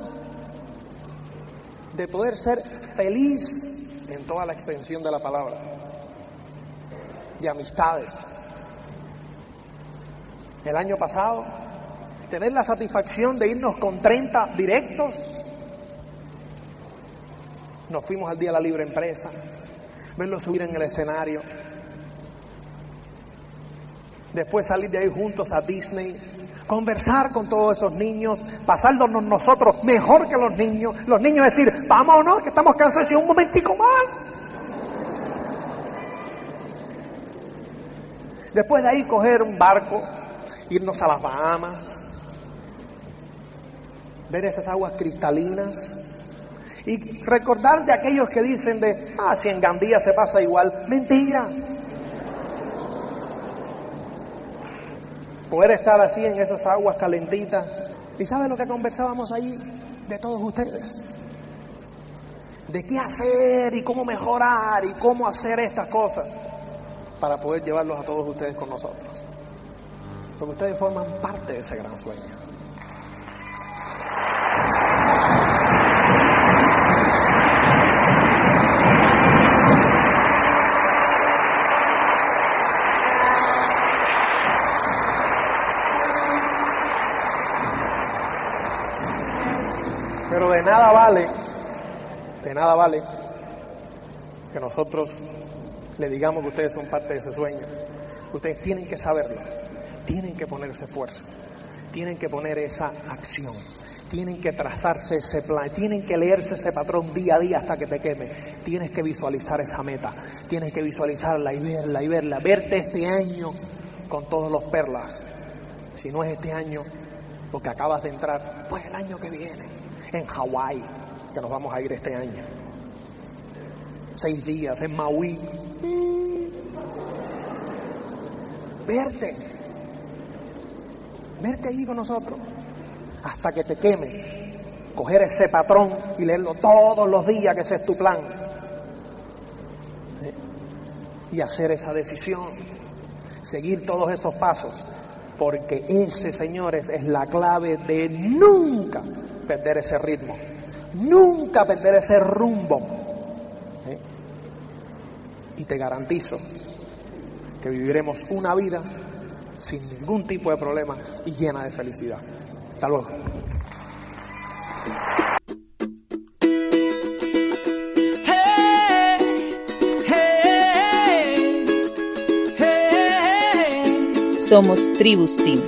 de poder ser feliz en toda la extensión de la palabra, de amistades. El año pasado tener la satisfacción de irnos con 30 directos. Nos fuimos al día de la libre empresa, verlos subir en el escenario. Después salir de ahí juntos a Disney, conversar con todos esos niños, pasarnos nosotros mejor que los niños. Los niños decir, vámonos, que estamos cansados y un momentico más. Después de ahí coger un barco, irnos a las Bahamas, ver esas aguas cristalinas y recordar de aquellos que dicen de, ah, si en Gandía se pasa igual. Mentira. Poder estar así en esas aguas calentitas. ¿Y sabe lo que conversábamos allí de todos ustedes? De qué hacer y cómo mejorar y cómo hacer estas cosas para poder llevarlos a todos ustedes con nosotros. Porque ustedes forman parte de ese gran sueño. Pero de nada vale, de nada vale que nosotros le digamos que ustedes son parte de ese sueño. Ustedes tienen que saberlo, tienen que poner ese esfuerzo, tienen que poner esa acción tienen que trazarse ese plan, tienen que leerse ese patrón día a día hasta que te queme. Tienes que visualizar esa meta, tienes que visualizarla y verla y verla, verte este año con todos los perlas. Si no es este año, lo que acabas de entrar, pues el año que viene, en Hawái, que nos vamos a ir este año. Seis días en Maui. Verte, verte ahí con nosotros hasta que te queme. Coger ese patrón y leerlo todos los días, que ese es tu plan. Y hacer esa decisión. Seguir todos esos pasos. Porque ese, señores, es la clave de nunca perder ese ritmo. Nunca perder ese rumbo. Y te garantizo que viviremos una vida sin ningún tipo de problema y llena de felicidad. Hasta luego. Somos Tribus Team.